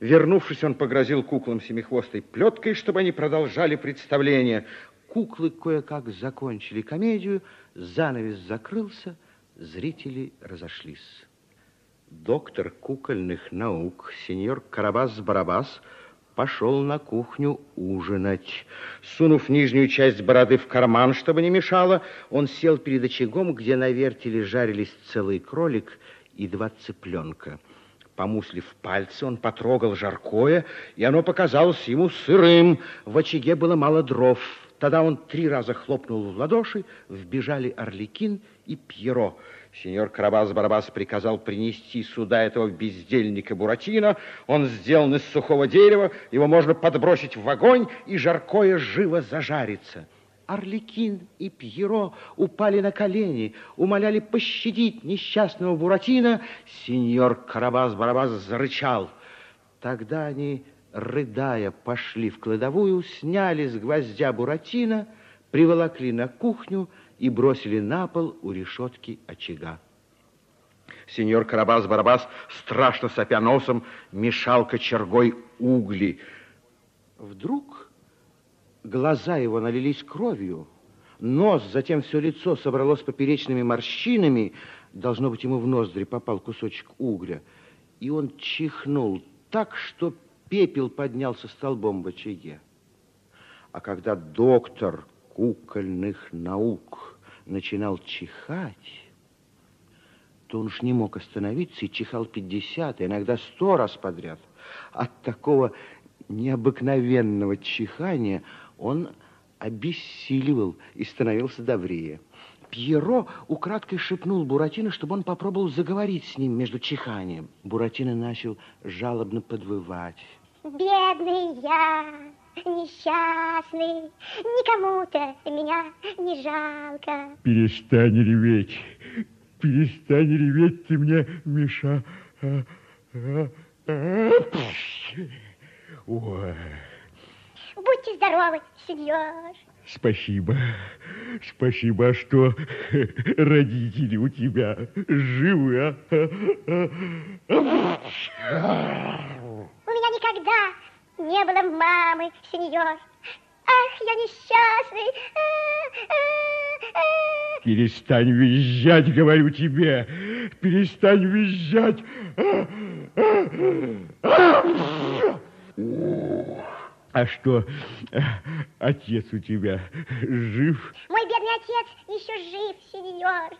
[SPEAKER 2] Вернувшись, он погрозил куклам семихвостой плеткой, чтобы они продолжали представление. Куклы кое-как закончили комедию, занавес закрылся, зрители разошлись. Доктор кукольных наук, сеньор Карабас-Барабас, пошел на кухню ужинать. Сунув нижнюю часть бороды в карман, чтобы не мешало, он сел перед очагом, где на вертеле жарились целый кролик и два цыпленка. Помуслив пальцы, он потрогал жаркое, и оно показалось ему сырым. В очаге было мало дров. Тогда он три раза хлопнул в ладоши, вбежали Орликин и Пьеро. Сеньор Карабас-Барабас приказал принести сюда этого бездельника Буратино. Он сделан из сухого дерева, его можно подбросить в огонь, и жаркое живо зажарится. Орликин и Пьеро упали на колени, умоляли пощадить несчастного Буратино. Сеньор Карабас-Барабас зарычал. Тогда они, рыдая, пошли в кладовую, сняли с гвоздя Буратино, приволокли на кухню и бросили на пол у решетки очага. Сеньор Карабас-Барабас, страшно сопя носом, мешал кочергой угли. Вдруг глаза его налились кровью, нос, затем все лицо собралось поперечными морщинами, должно быть, ему в ноздри попал кусочек угля, и он чихнул так, что пепел поднялся столбом в очаге. А когда доктор кукольных наук начинал чихать, то он уж не мог остановиться и чихал 50, иногда 100 раз подряд. От такого необыкновенного чихания он обессиливал и становился добрее. Пьеро украдкой шепнул Буратино, чтобы он попробовал заговорить с ним между чиханием. Буратино начал жалобно подвывать.
[SPEAKER 4] Бедный я, несчастный, никому-то меня не жалко.
[SPEAKER 3] Перестань реветь, перестань реветь, ты мне меша. Ой.
[SPEAKER 4] Будьте здоровы, сеньор.
[SPEAKER 3] Спасибо. Спасибо, что <laughs> родители у тебя живы, а?
[SPEAKER 4] У меня никогда не было мамы, сеньор. Ах, я несчастный.
[SPEAKER 3] Перестань визжать, говорю тебе. Перестань визжать. А что, отец у тебя жив?
[SPEAKER 4] Мой бедный отец еще жив, сеньор.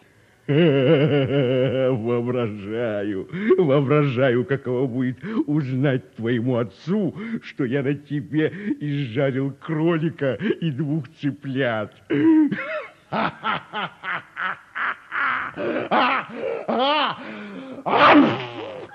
[SPEAKER 4] <laughs>
[SPEAKER 3] Воображаю, воображаю, каково будет узнать твоему отцу, что я на тебе изжарил кролика и двух цыплят. <laughs>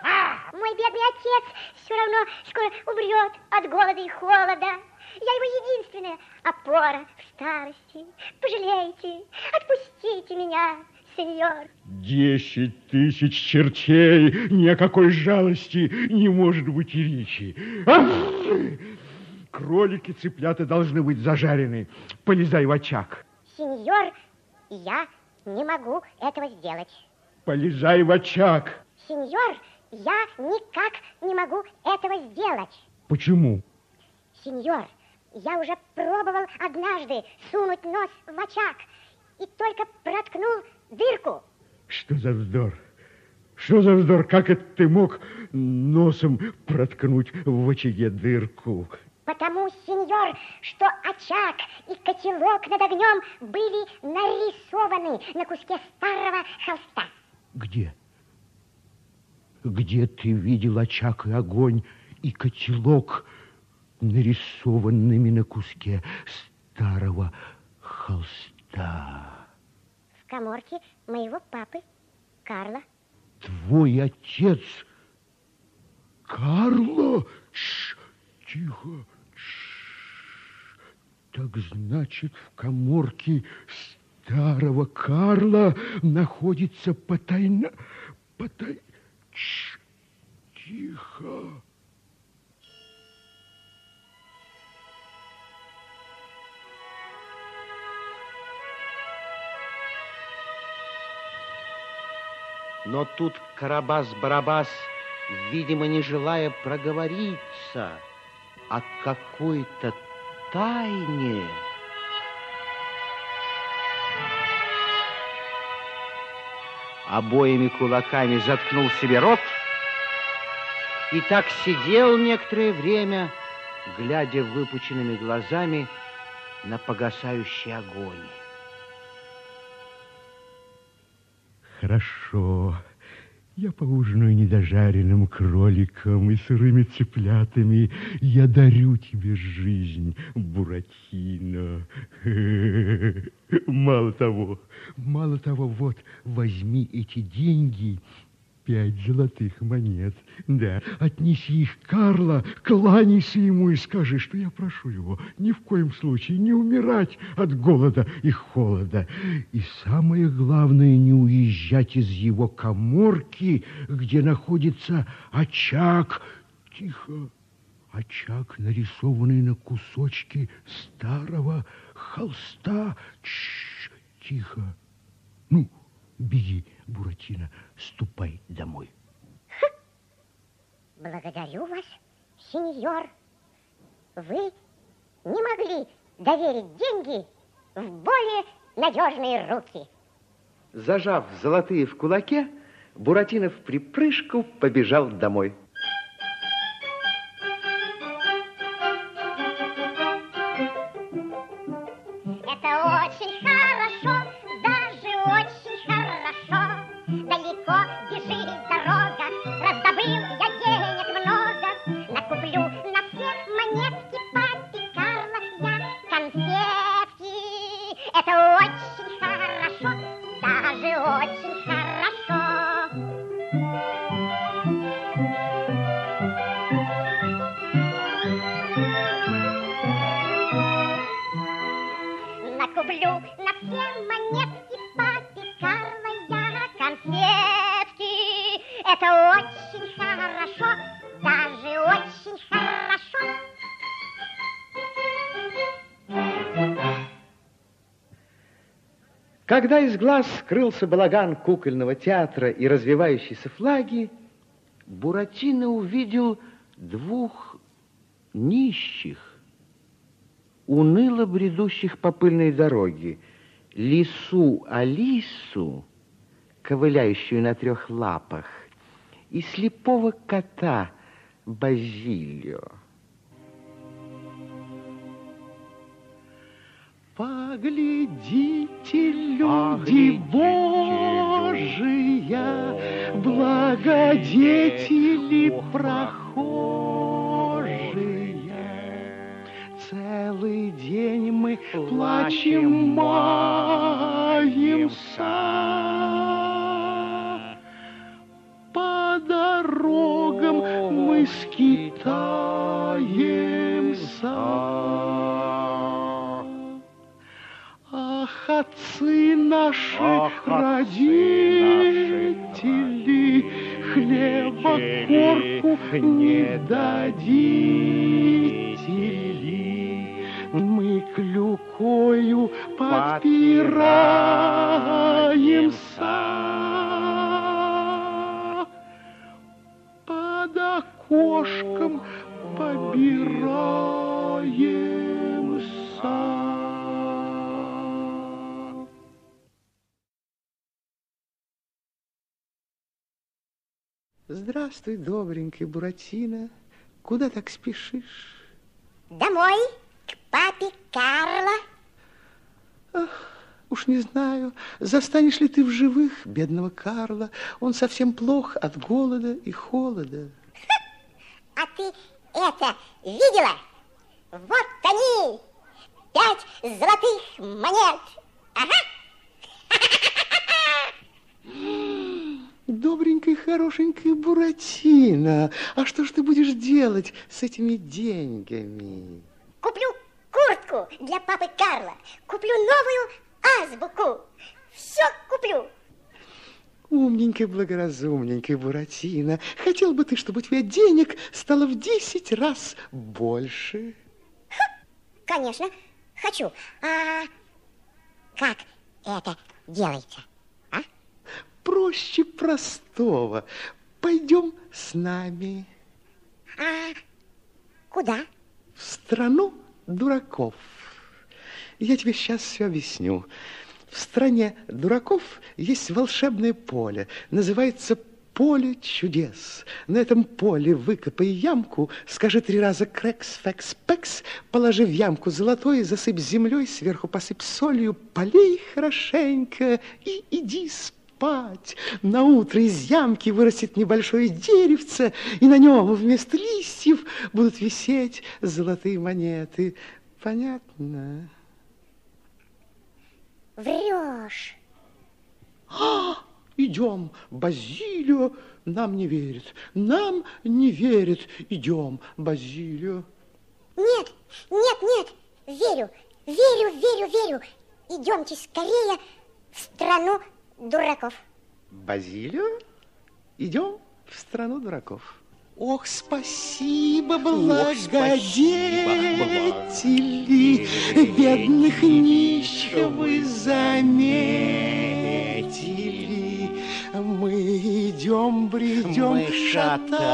[SPEAKER 4] Мой бедный отец все равно скоро умрет от голода и холода. Я его единственная опора в старости. Пожалейте, отпустите меня, сеньор.
[SPEAKER 3] Десять тысяч чертей, ни о какой жалости не может быть и речи. Кролики, цыплята должны быть зажарены. Полезай в очаг.
[SPEAKER 4] Сеньор, я не могу этого сделать.
[SPEAKER 3] Полезай в очаг.
[SPEAKER 4] Сеньор, я никак не могу этого сделать.
[SPEAKER 3] Почему?
[SPEAKER 4] Сеньор,
[SPEAKER 6] Я уже пробовал однажды сунуть нос в очаг и только проткнул дырку.
[SPEAKER 2] Что за вздор? Что за вздор? Как это ты мог носом проткнуть в очаге дырку?
[SPEAKER 6] Потому, сеньор, что очаг и котелок над огнем были нарисованы на куске старого холста.
[SPEAKER 2] Где? Где ты видел очаг и огонь и котелок, нарисованными на куске старого холста?
[SPEAKER 6] В коморке моего папы, Карла.
[SPEAKER 2] Твой отец, Карло? Ш, тихо. Ш. Так значит, в коморке старого Карла находится потайна... Потай... Тихо.
[SPEAKER 4] Но тут Карабас-Барабас, видимо, не желая проговориться о какой-то тайне, обоими кулаками заткнул себе рот и так сидел некоторое время, глядя выпученными глазами на погасающий огонь.
[SPEAKER 2] Хорошо. Я поужинаю недожаренным кроликом и сырыми цыплятами. Я дарю тебе жизнь, Буратино. <laughs> Мало того, мало того, вот, возьми эти деньги Пять золотых монет. Да, отнеси их Карла, кланяйся ему и скажи, что я прошу его ни в коем случае не умирать от голода и холода. И самое главное, не уезжать из его коморки, где находится очаг. Тихо. Очаг, нарисованный на кусочке старого холста. Тихо. Ну, беги, Буратино, ступай домой.
[SPEAKER 6] Благодарю вас, сеньор. Вы не могли доверить деньги в более надежные руки.
[SPEAKER 4] Зажав золотые в кулаке, Буратино в припрыжку побежал домой. Когда из глаз скрылся балаган кукольного театра и развивающиеся флаги, Буратино увидел двух нищих, уныло бредущих по пыльной дороге, лису Алису, ковыляющую на трех лапах, и слепого кота Базилио.
[SPEAKER 2] Поглядите, люди Божия, благодетели прохожие. Целый день мы плачем, маемся. По дорогам мы скитаемся. Отцы наши, Ах, родители, наши, хлеба корку не дадите ли? Мы клюкою подпираемся. Под окошком побираем. Здравствуй, добренький Буратино. Куда так спешишь?
[SPEAKER 4] Домой, к папе Карла.
[SPEAKER 2] Ах, уж не знаю, застанешь ли ты в живых бедного Карла. Он совсем плох от голода и холода. <laughs>
[SPEAKER 4] А ты это видела? Вот они, пять золотых монет. Ага.
[SPEAKER 2] Добренький, хорошенький Буратино, а что ж ты будешь делать с этими деньгами?
[SPEAKER 4] Куплю куртку для папы Карла. Куплю новую азбуку. Все куплю.
[SPEAKER 2] Умненький, благоразумненький Буратино. Хотел бы ты, чтобы у тебя денег стало в десять раз больше?
[SPEAKER 4] Конечно, хочу. А как это делается?
[SPEAKER 2] Проще простого. Пойдем с нами
[SPEAKER 4] А куда?
[SPEAKER 2] в страну дураков. Я тебе сейчас все объясню. В стране дураков есть волшебное поле. Называется поле чудес. На этом поле выкопай ямку, скажи три раза крекс, фекс, пекс, положи в ямку золотой, засыпь землей, сверху посыпь солью, полей хорошенько и иди спать. На утро из ямки вырастет небольшое деревце, и на нем вместо листьев будут висеть золотые монеты. Понятно?
[SPEAKER 4] Врешь.
[SPEAKER 2] Идем, Базилио нам не верит, нам не верит. Идем, Базилио.
[SPEAKER 4] Нет, нет, нет, верю, верю, верю, верю. Идемте скорее в страну дураков.
[SPEAKER 2] Базилио, идем в страну дураков. Ох, спасибо, благодетели, бедных нищих вы заметили. Мы идем, бредем,
[SPEAKER 7] Мы
[SPEAKER 2] шатаемся,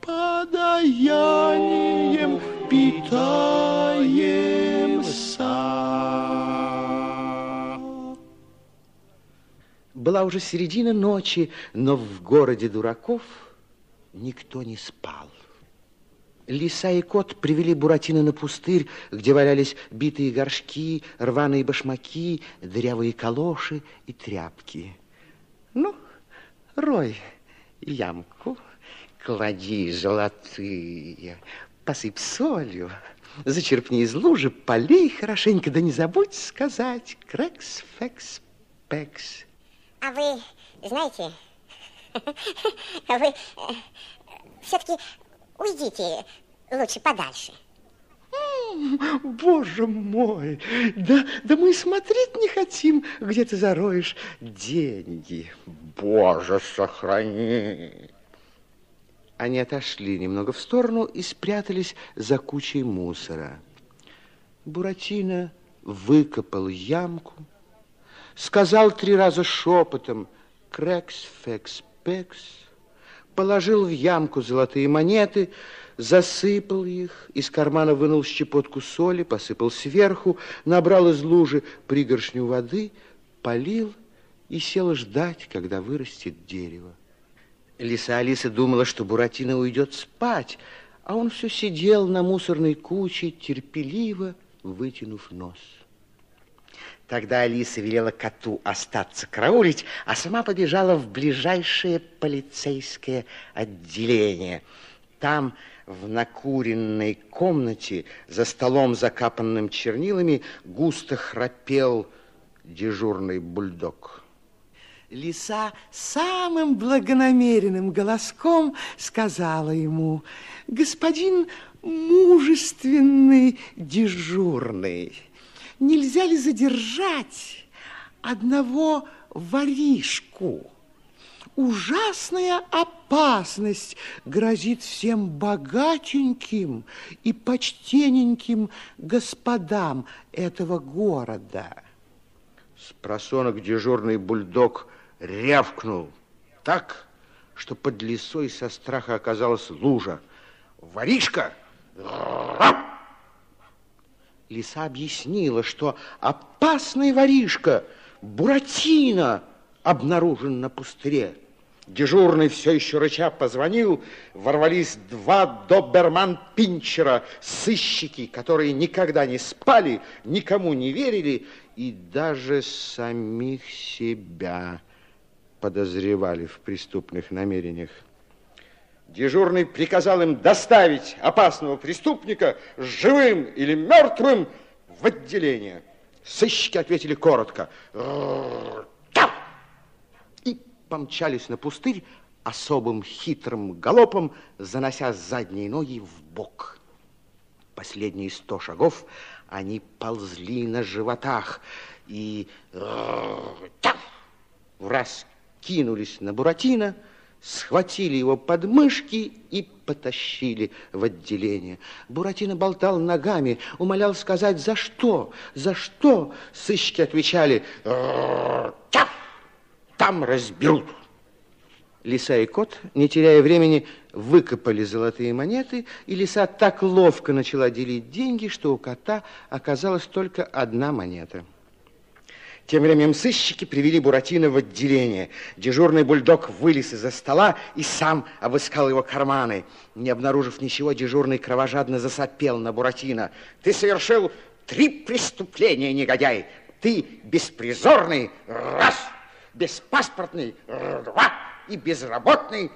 [SPEAKER 2] подаянием питаемся. Была уже середина ночи, но в городе дураков никто не спал. Лиса и кот привели Буратино на пустырь, где валялись битые горшки, рваные башмаки, дырявые калоши и тряпки. Ну, рой ямку, клади золотые, посыпь солью, зачерпни из лужи, полей хорошенько, да не забудь сказать крекс, фекс, пекс.
[SPEAKER 4] А вы знаете, <laughs> вы все-таки уйдите лучше подальше.
[SPEAKER 2] Боже мой, да, да мы и смотреть не хотим, где ты зароешь деньги. Боже, сохрани. Они отошли немного в сторону и спрятались за кучей мусора. Буратино выкопал ямку, сказал три раза шепотом «крекс, фекс, пекс», положил в ямку золотые монеты, засыпал их, из кармана вынул щепотку соли, посыпал сверху, набрал из лужи пригоршню воды, полил и сел ждать, когда вырастет дерево. Лиса Алиса думала, что Буратино уйдет спать, а он все сидел на мусорной куче, терпеливо вытянув нос. Тогда Алиса велела коту остаться караулить, а сама побежала в ближайшее полицейское отделение. Там, в накуренной комнате, за столом, закапанным чернилами, густо храпел дежурный бульдог. Лиса самым благонамеренным голоском сказала ему, господин мужественный дежурный, нельзя ли задержать одного воришку? Ужасная опасность грозит всем богатеньким и почтененьким господам этого города. С просонок дежурный бульдог рявкнул так, что под лесой со страха оказалась лужа. воришка. Лиса объяснила, что опасный воришка Буратино обнаружен на пустыре. Дежурный все еще рыча позвонил, ворвались два доберман-пинчера, сыщики, которые никогда не спали, никому не верили и даже самих себя подозревали в преступных намерениях. Дежурный приказал им доставить опасного преступника живым или мертвым в отделение. Сыщики ответили коротко. И помчались на пустырь особым хитрым галопом, занося задние ноги в бок. Последние сто шагов они ползли на животах и в раз кинулись на Буратино, схватили его под мышки и потащили в отделение. Буратино болтал ногами, умолял сказать, за что, за что. Сыщики отвечали, там разберут. Лиса и кот, не теряя времени, выкопали золотые монеты, и лиса так ловко начала делить деньги, что у кота оказалась только одна монета. Тем временем сыщики привели Буратино в отделение. Дежурный бульдог вылез из-за стола и сам обыскал его карманы. Не обнаружив ничего, дежурный кровожадно засопел на Буратино. Ты совершил три преступления, негодяй. Ты беспризорный, раз, беспаспортный, два, и безработный,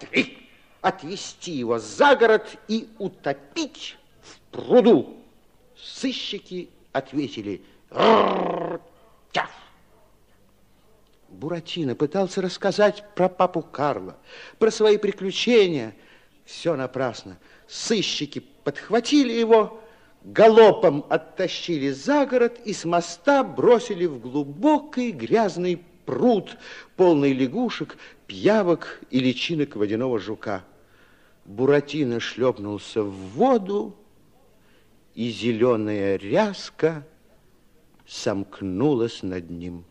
[SPEAKER 2] три. Отвести его за город и утопить в пруду. Сыщики ответили, тяф. Буратино пытался рассказать про папу Карла, про свои приключения. Все напрасно. Сыщики подхватили его, галопом оттащили за город и с моста бросили в глубокий грязный пруд, полный лягушек, пьявок и личинок водяного жука. Буратино шлепнулся в воду, и зеленая ряска сомкнулась над ним.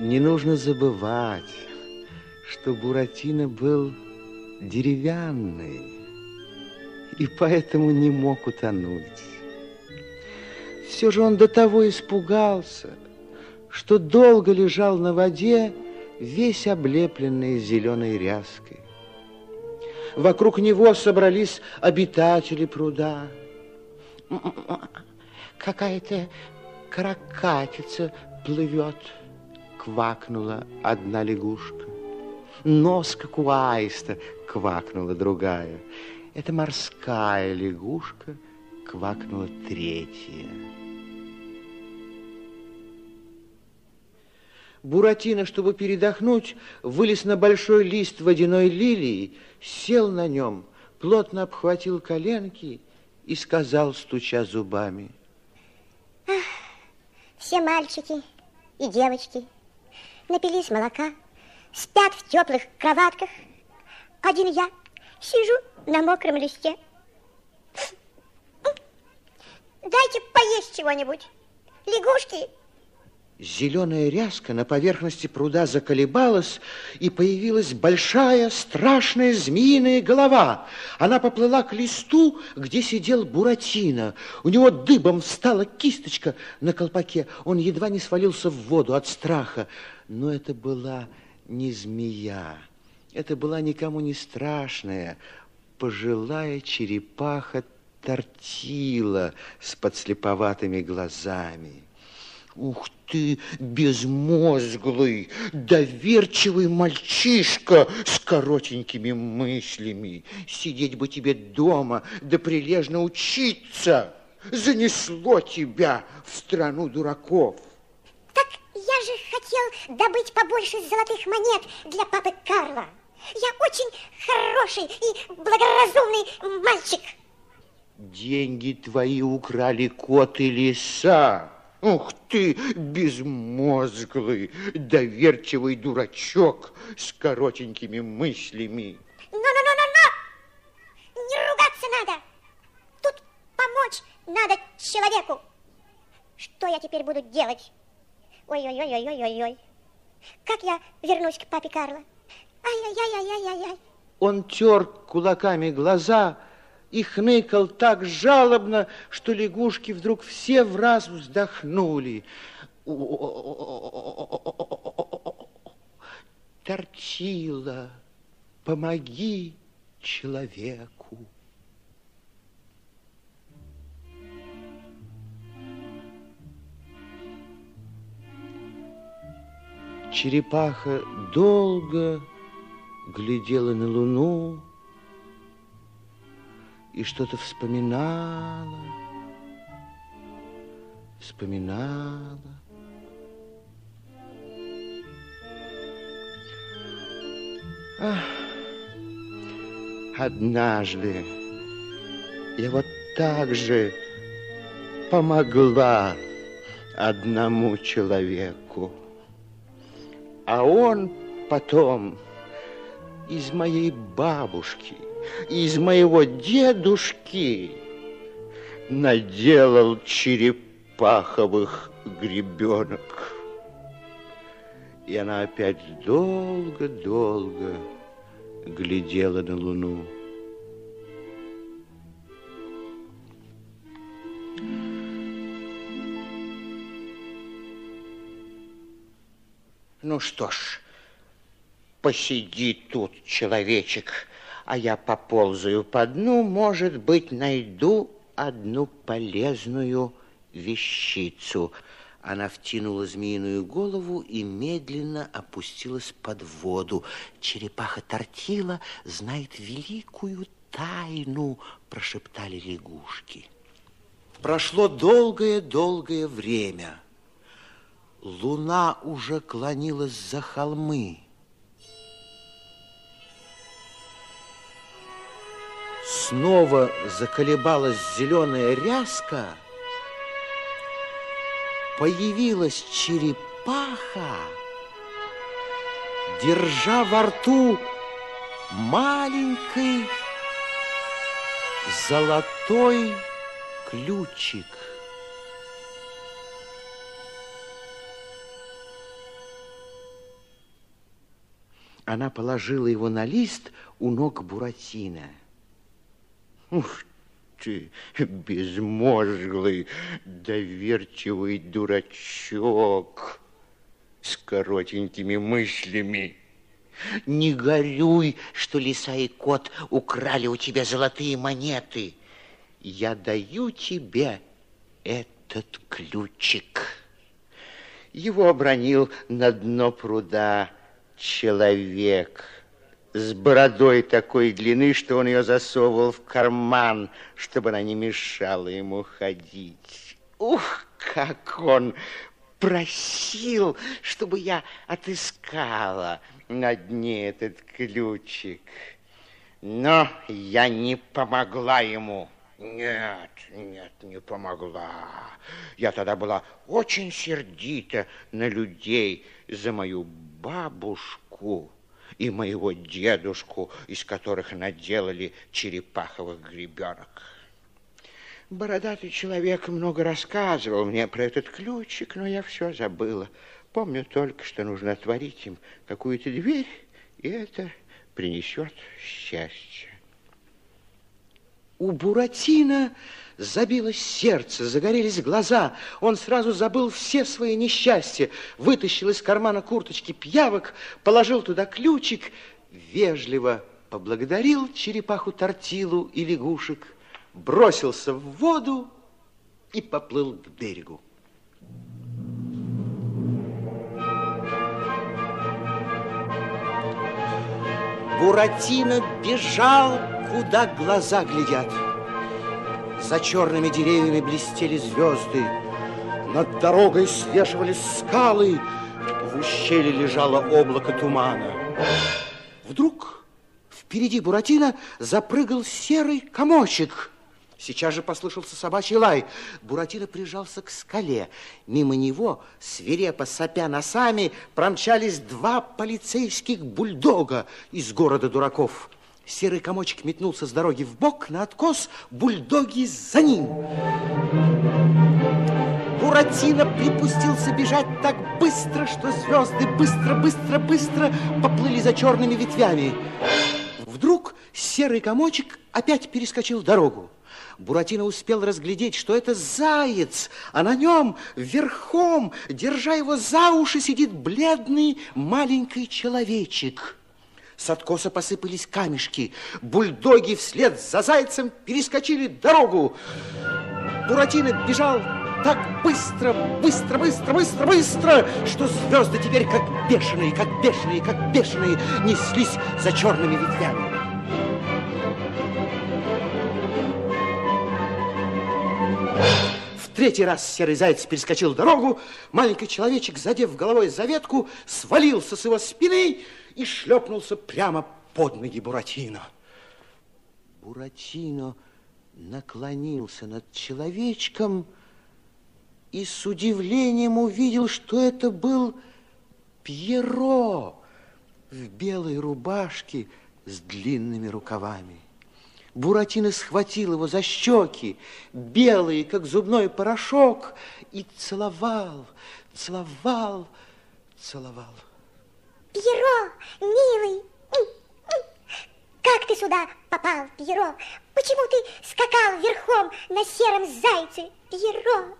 [SPEAKER 2] Не нужно забывать, что Буратино был деревянный и поэтому не мог утонуть. Все же он до того испугался, что долго лежал на воде, весь облепленный зеленой ряской. Вокруг него собрались обитатели пруда. Какая-то каракатица плывет, квакнула одна лягушка. Нос, как у аиста, квакнула другая. Это морская лягушка, квакнула третья. Буратино, чтобы передохнуть, вылез на большой лист водяной лилии, сел на нем, плотно обхватил коленки и сказал, стуча зубами.
[SPEAKER 4] Все мальчики и девочки напились молока, спят в теплых кроватках. Один я сижу на мокром листе. Дайте поесть чего-нибудь. Лягушки.
[SPEAKER 2] Зеленая ряска на поверхности пруда заколебалась, и появилась большая страшная змеиная голова. Она поплыла к листу, где сидел Буратино. У него дыбом встала кисточка на колпаке. Он едва не свалился в воду от страха. Но это была не змея. Это была никому не страшная, пожилая черепаха тортила с подслеповатыми глазами. Ух ты, безмозглый, доверчивый мальчишка с коротенькими мыслями. Сидеть бы тебе дома, да прилежно учиться. Занесло тебя в страну дураков.
[SPEAKER 4] Так я же хотел добыть побольше золотых монет для папы Карла. Я очень хороший и благоразумный мальчик.
[SPEAKER 2] Деньги твои украли кот и лиса.
[SPEAKER 5] Ух ты, безмозглый, доверчивый дурачок с коротенькими мыслями.
[SPEAKER 4] Но-но-но-но-но! Не ругаться надо! Тут помочь надо человеку. Что я теперь буду делать? Ой-ой-ой-ой-ой-ой. Как я вернусь к папе Карло? Ай-яй-яй-яй-яй-яй.
[SPEAKER 2] Он тер кулаками глаза и хныкал так жалобно, что лягушки вдруг все в раз вздохнули. Торчила, помоги человеку. Черепаха долго глядела на луну и что-то вспоминала, вспоминала. Ах, однажды я вот так же помогла одному человеку, а он потом из моей бабушки, из моего дедушки наделал черепаховых гребенок. И она опять долго-долго глядела на луну. Ну что ж, посиди тут, человечек, а я поползаю по дну, может быть, найду одну полезную вещицу. Она втянула змеиную голову и медленно опустилась под воду. Черепаха Тортила знает великую тайну, прошептали лягушки. Прошло долгое-долгое время. Луна уже клонилась за холмы. Снова заколебалась зеленая ряска, появилась черепаха, держа во рту маленький золотой ключик. Она положила его на лист у ног Буратино. Ух ты, безмозглый, доверчивый дурачок с коротенькими мыслями. Не горюй, что лиса и кот украли у тебя золотые монеты. Я даю тебе этот ключик. Его обронил на дно пруда человек с бородой такой длины, что он ее засовывал в карман, чтобы она не мешала ему ходить. Ух, как он просил, чтобы я отыскала на дне этот ключик. Но я не помогла ему. Нет, нет, не помогла. Я тогда была очень сердита на людей за мою бабушку и моего дедушку, из которых наделали черепаховых гребенок. Бородатый человек много рассказывал мне про этот ключик, но я все забыла. Помню только, что нужно отворить им какую-то дверь, и это принесет счастье. У Буратино забилось сердце, загорелись глаза. Он сразу забыл все свои несчастья, вытащил из кармана курточки пьявок, положил туда ключик, вежливо поблагодарил черепаху Тортилу и лягушек, бросился в воду и поплыл к берегу. Буратино бежал, куда глаза глядят. За черными деревьями блестели звезды. Над дорогой свешивались скалы. В ущелье лежало облако тумана. Вдруг впереди Буратино запрыгал серый комочек. Сейчас же послышался собачий лай. Буратино прижался к скале. Мимо него, свирепо сопя носами, промчались два полицейских бульдога из города дураков. Серый комочек метнулся с дороги в бок на откос, бульдоги за ним. Буратино припустился бежать так быстро, что звезды быстро, быстро, быстро поплыли за черными ветвями. Вдруг серый комочек опять перескочил дорогу. Буратино успел разглядеть, что это заяц, а на нем верхом, держа его за уши, сидит бледный маленький человечек. С откоса посыпались камешки. Бульдоги вслед за зайцем перескочили дорогу. Буратино бежал так быстро, быстро, быстро, быстро, быстро, что звезды теперь как бешеные, как бешеные, как бешеные неслись за черными ветвями. В третий раз серый заяц перескочил дорогу, маленький человечек, задев головой за ветку, свалился с его спины и шлепнулся прямо под ноги Буратино. Буратино наклонился над человечком и с удивлением увидел, что это был Пьеро в белой рубашке с длинными рукавами. Буратино схватил его за щеки, белые, как зубной порошок, и целовал, целовал, целовал.
[SPEAKER 4] Пьеро, милый, как ты сюда попал, Пьеро? Почему ты скакал верхом на сером зайце, Пьеро?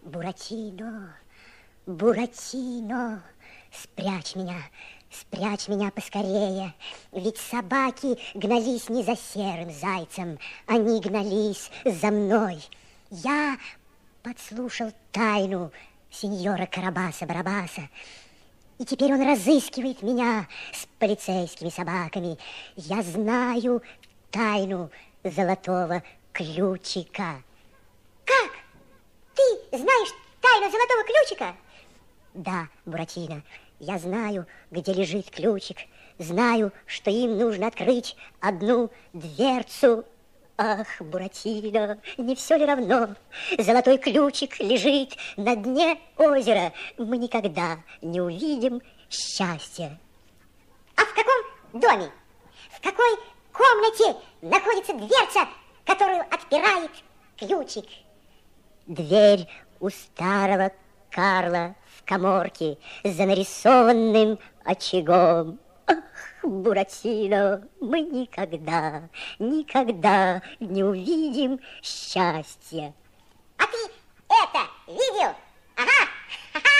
[SPEAKER 4] Буратино, Буратино, спрячь меня, спрячь меня поскорее, ведь собаки гнались не за серым зайцем, они гнались за мной. Я подслушал тайну сеньора Карабаса-Барабаса, и теперь он разыскивает меня с полицейскими собаками. Я знаю тайну золотого ключика. Как? Ты знаешь тайну золотого ключика? Да, Буратино, я знаю, где лежит ключик. Знаю, что им нужно открыть одну дверцу. Ах, Буратино, не все ли равно? Золотой ключик лежит на дне озера. Мы никогда не увидим счастья. А в каком доме, в какой комнате находится дверца, которую отпирает ключик? Дверь у старого Карла в коморке за нарисованным очагом. Ах, Буратино, мы никогда, никогда не увидим счастья. А ты это видел? Ага! <laughs>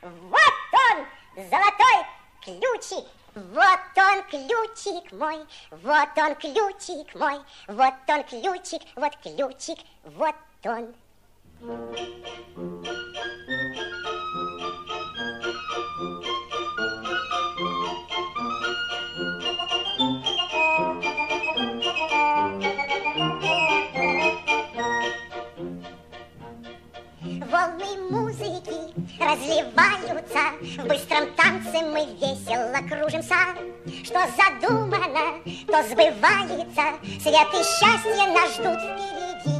[SPEAKER 4] Вот он, золотой ключик. Вот он ключик мой, вот он ключик мой, вот он ключик, вот ключик, вот он. Волны музыки разливаются, В быстром танце мы весело кружимся. Что задумано, то сбывается, Свет и счастье нас ждут впереди.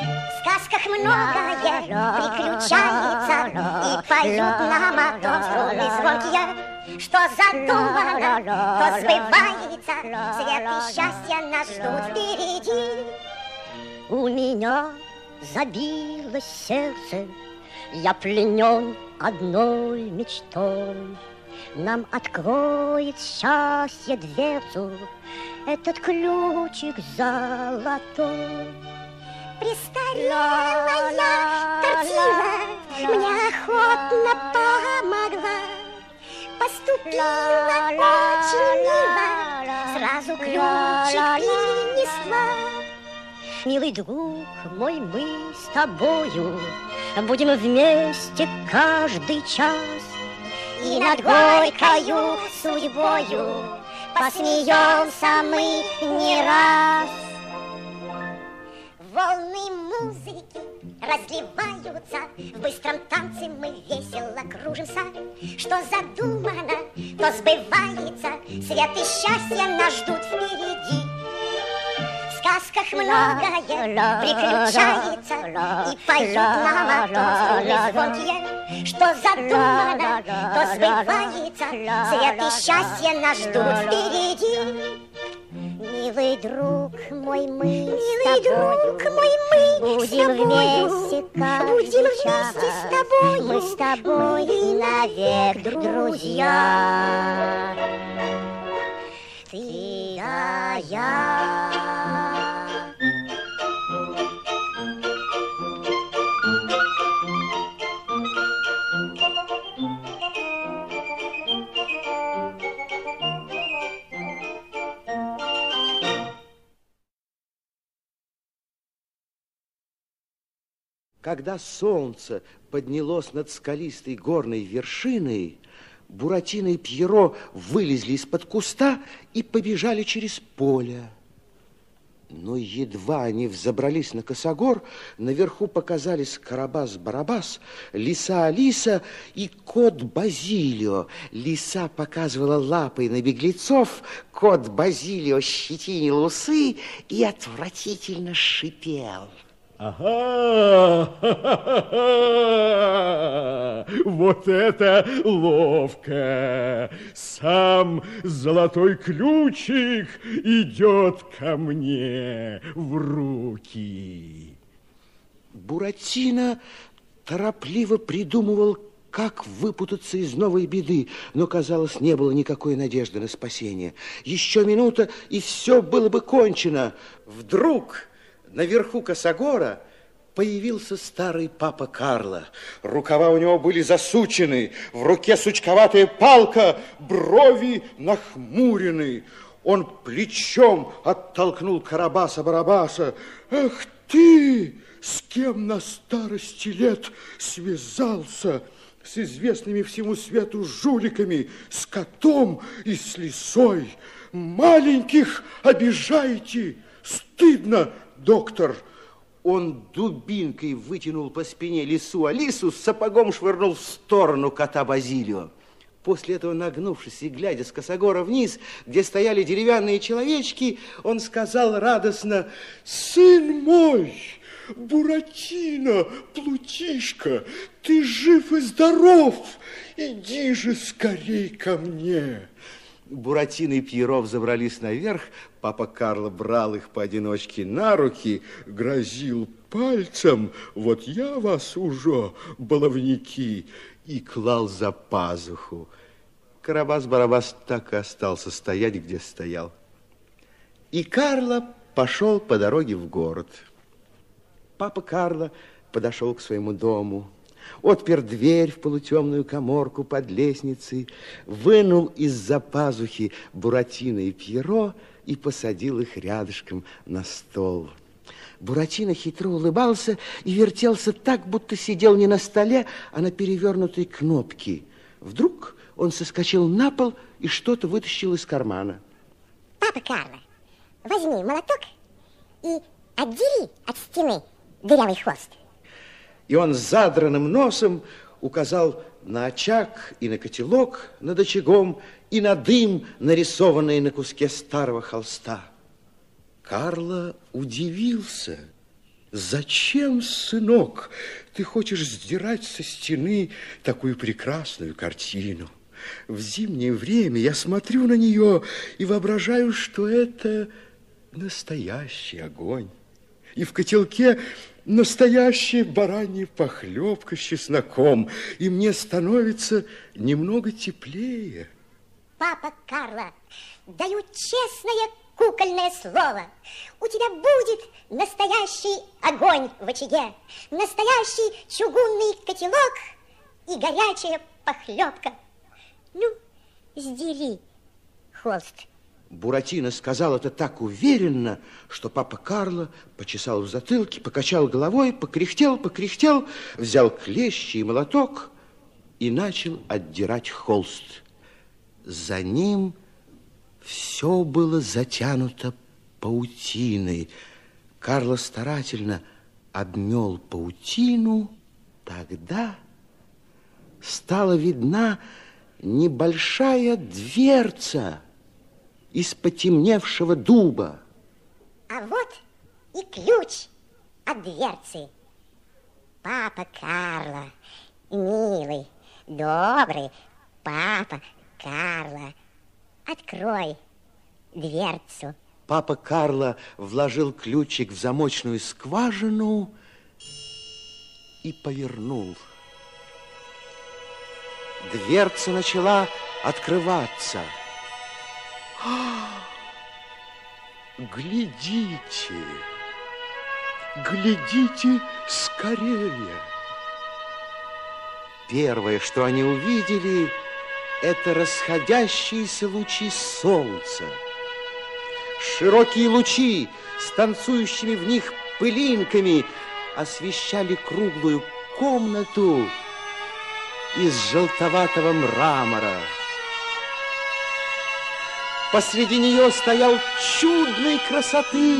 [SPEAKER 4] В сказках многое приключается, И поют нам о том струны звонкие, Что задумано, то сбывается, Свет и счастье нас ждут впереди.
[SPEAKER 7] У меня забилось сердце, Я пленен одной мечтой. Нам откроет счастье дверцу Этот ключик золотой.
[SPEAKER 4] Престарелая картина Мне охотно помогла Поступила очень мило Сразу ключик перенесла
[SPEAKER 7] Милый друг мой, мы с тобою Будем вместе каждый час.
[SPEAKER 4] И над горькою судьбою Посмеемся мы не раз. Волны музыки разливаются В быстром танце мы весело кружимся. Что задумано, то сбывается Свет и счастье нас ждут впереди сказках многое приключается, и поют нам о том звонкие, что задумано, то сбывается, свет и счастье нас ждут впереди. Милый друг мой, мы Милый с тобою друг мой, мы будем вместе будем вместе с тобой, мы с тобой и навек друзья. Ты да я.
[SPEAKER 2] Когда солнце поднялось над скалистой горной вершиной, Буратино и Пьеро вылезли из-под куста и побежали через поле. Но едва они взобрались на косогор, наверху показались Карабас-Барабас, Лиса Алиса и кот Базилио. Лиса показывала лапой на беглецов, кот Базилио щетинил усы и отвратительно шипел.
[SPEAKER 3] Ага, <laughs> вот это ловко. Сам золотой ключик идет ко мне в руки.
[SPEAKER 2] Буратино торопливо придумывал, как выпутаться из новой беды, но, казалось, не было никакой надежды на спасение. Еще минута, и все было бы кончено. Вдруг наверху Косогора появился старый папа Карло. Рукава у него были засучены, в руке сучковатая палка, брови нахмурены. Он плечом оттолкнул Карабаса-Барабаса. «Эх ты, с кем на старости лет связался?» с известными всему свету жуликами, с котом и с лисой. Маленьких обижаете, стыдно доктор. Он дубинкой вытянул по спине лису Алису, с сапогом швырнул в сторону кота Базилио. После этого, нагнувшись и глядя с косогора вниз, где стояли деревянные человечки, он сказал радостно, «Сын мой, Буратино, Плутишка, ты жив и здоров, иди же скорей ко мне!» Буратино и Пьеров забрались наверх, папа Карло брал их поодиночке на руки, грозил пальцем, вот я вас уже, баловники, и клал за пазуху. Карабас-Барабас так и остался стоять, где стоял. И Карло пошел по дороге в город. Папа Карло подошел к своему дому отпер дверь в полутемную коморку под лестницей, вынул из-за пазухи Буратино и Пьеро и посадил их рядышком на стол. Буратино хитро улыбался и вертелся так, будто сидел не на столе, а на перевернутой кнопке. Вдруг он соскочил на пол и что-то вытащил из кармана.
[SPEAKER 4] Папа Карло, возьми молоток и отдери от стены дырявый хвост
[SPEAKER 2] и он задранным носом указал на очаг и на котелок над очагом и на дым, нарисованный на куске старого холста. Карло удивился. Зачем, сынок, ты хочешь сдирать со стены такую прекрасную картину? В зимнее время я смотрю на нее и воображаю, что это настоящий огонь. И в котелке настоящая баранья похлебка с чесноком, и мне становится немного теплее.
[SPEAKER 4] Папа Карло, даю честное кукольное слово. У тебя будет настоящий огонь в очаге, настоящий чугунный котелок и горячая похлебка. Ну, сдери холст.
[SPEAKER 2] Буратино сказал это так уверенно, что папа Карло почесал в затылке, покачал головой, покряхтел, покряхтел, взял клещи и молоток и начал отдирать холст. За ним все было затянуто паутиной. Карло старательно обмел паутину, тогда стала видна небольшая дверца – из потемневшего дуба.
[SPEAKER 4] А вот ключ от дверцы. Папа Карло, милый, добрый папа Карло, открой дверцу.
[SPEAKER 2] Папа Карло вложил ключик в замочную скважину и повернул. Дверца начала открываться. Глядите, глядите скорее. Первое, что они увидели, это расходящиеся лучи солнца. Широкие лучи с танцующими в них пылинками освещали круглую комнату из желтоватого мрамора. Посреди нее стоял чудной красоты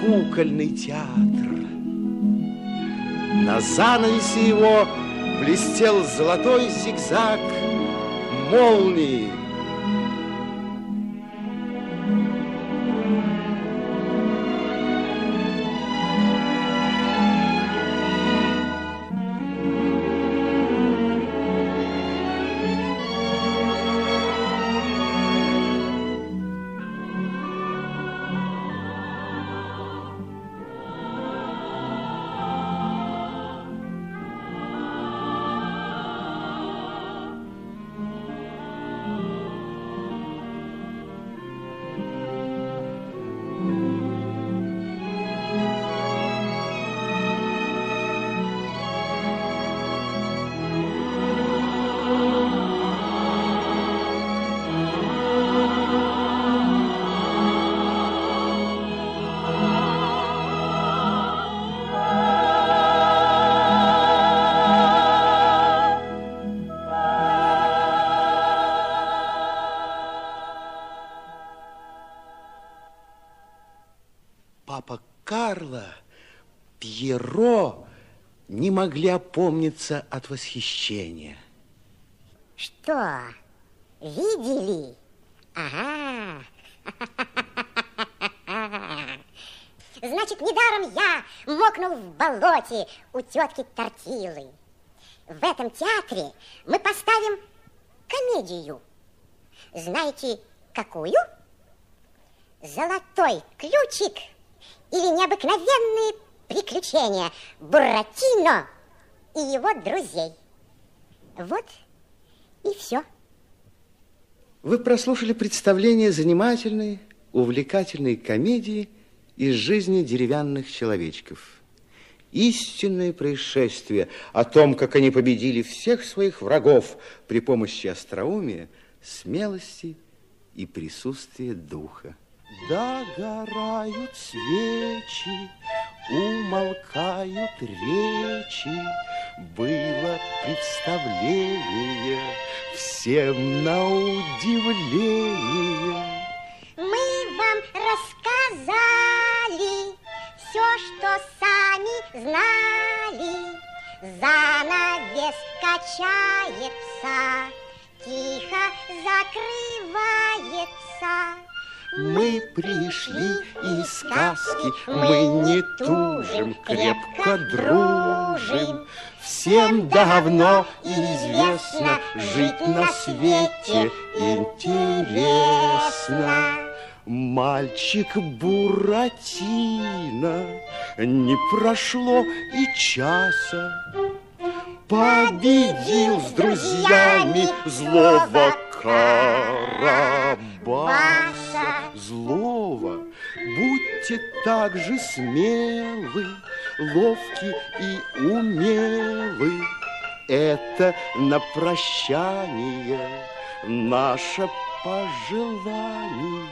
[SPEAKER 2] кукольный театр. На занавесе его блестел золотой зигзаг Holy. Не могли опомниться от восхищения.
[SPEAKER 4] Что, видели? Ага. Значит, недаром я мокнул в болоте у тетки Тортилы. В этом театре мы поставим комедию. Знаете, какую? Золотой ключик – или необыкновенные приключения Буратино и его друзей. Вот и все.
[SPEAKER 2] Вы прослушали представление занимательной, увлекательной комедии из жизни деревянных человечков. Истинное происшествие о том, как они победили всех своих врагов при помощи остроумия, смелости и присутствия духа. Догорают свечи, умолкают речи, Было представление всем на удивление.
[SPEAKER 4] Мы вам рассказали все, что сами знали. Занавес качается, тихо закрывается.
[SPEAKER 2] Мы пришли из сказки, мы не тужим, крепко дружим. Всем давно известно, жить на свете интересно. Мальчик Буратино, не прошло и часа, Победил с друзьями злого Карабаса злого. Будьте так же смелы, ловки и умелы. Это на прощание наше пожелание.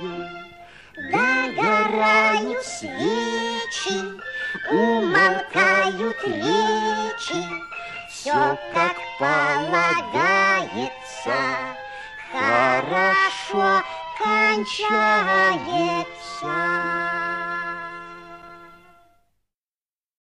[SPEAKER 4] Догорают свечи, умолкают речи, Все как полагается, хорошо кончается.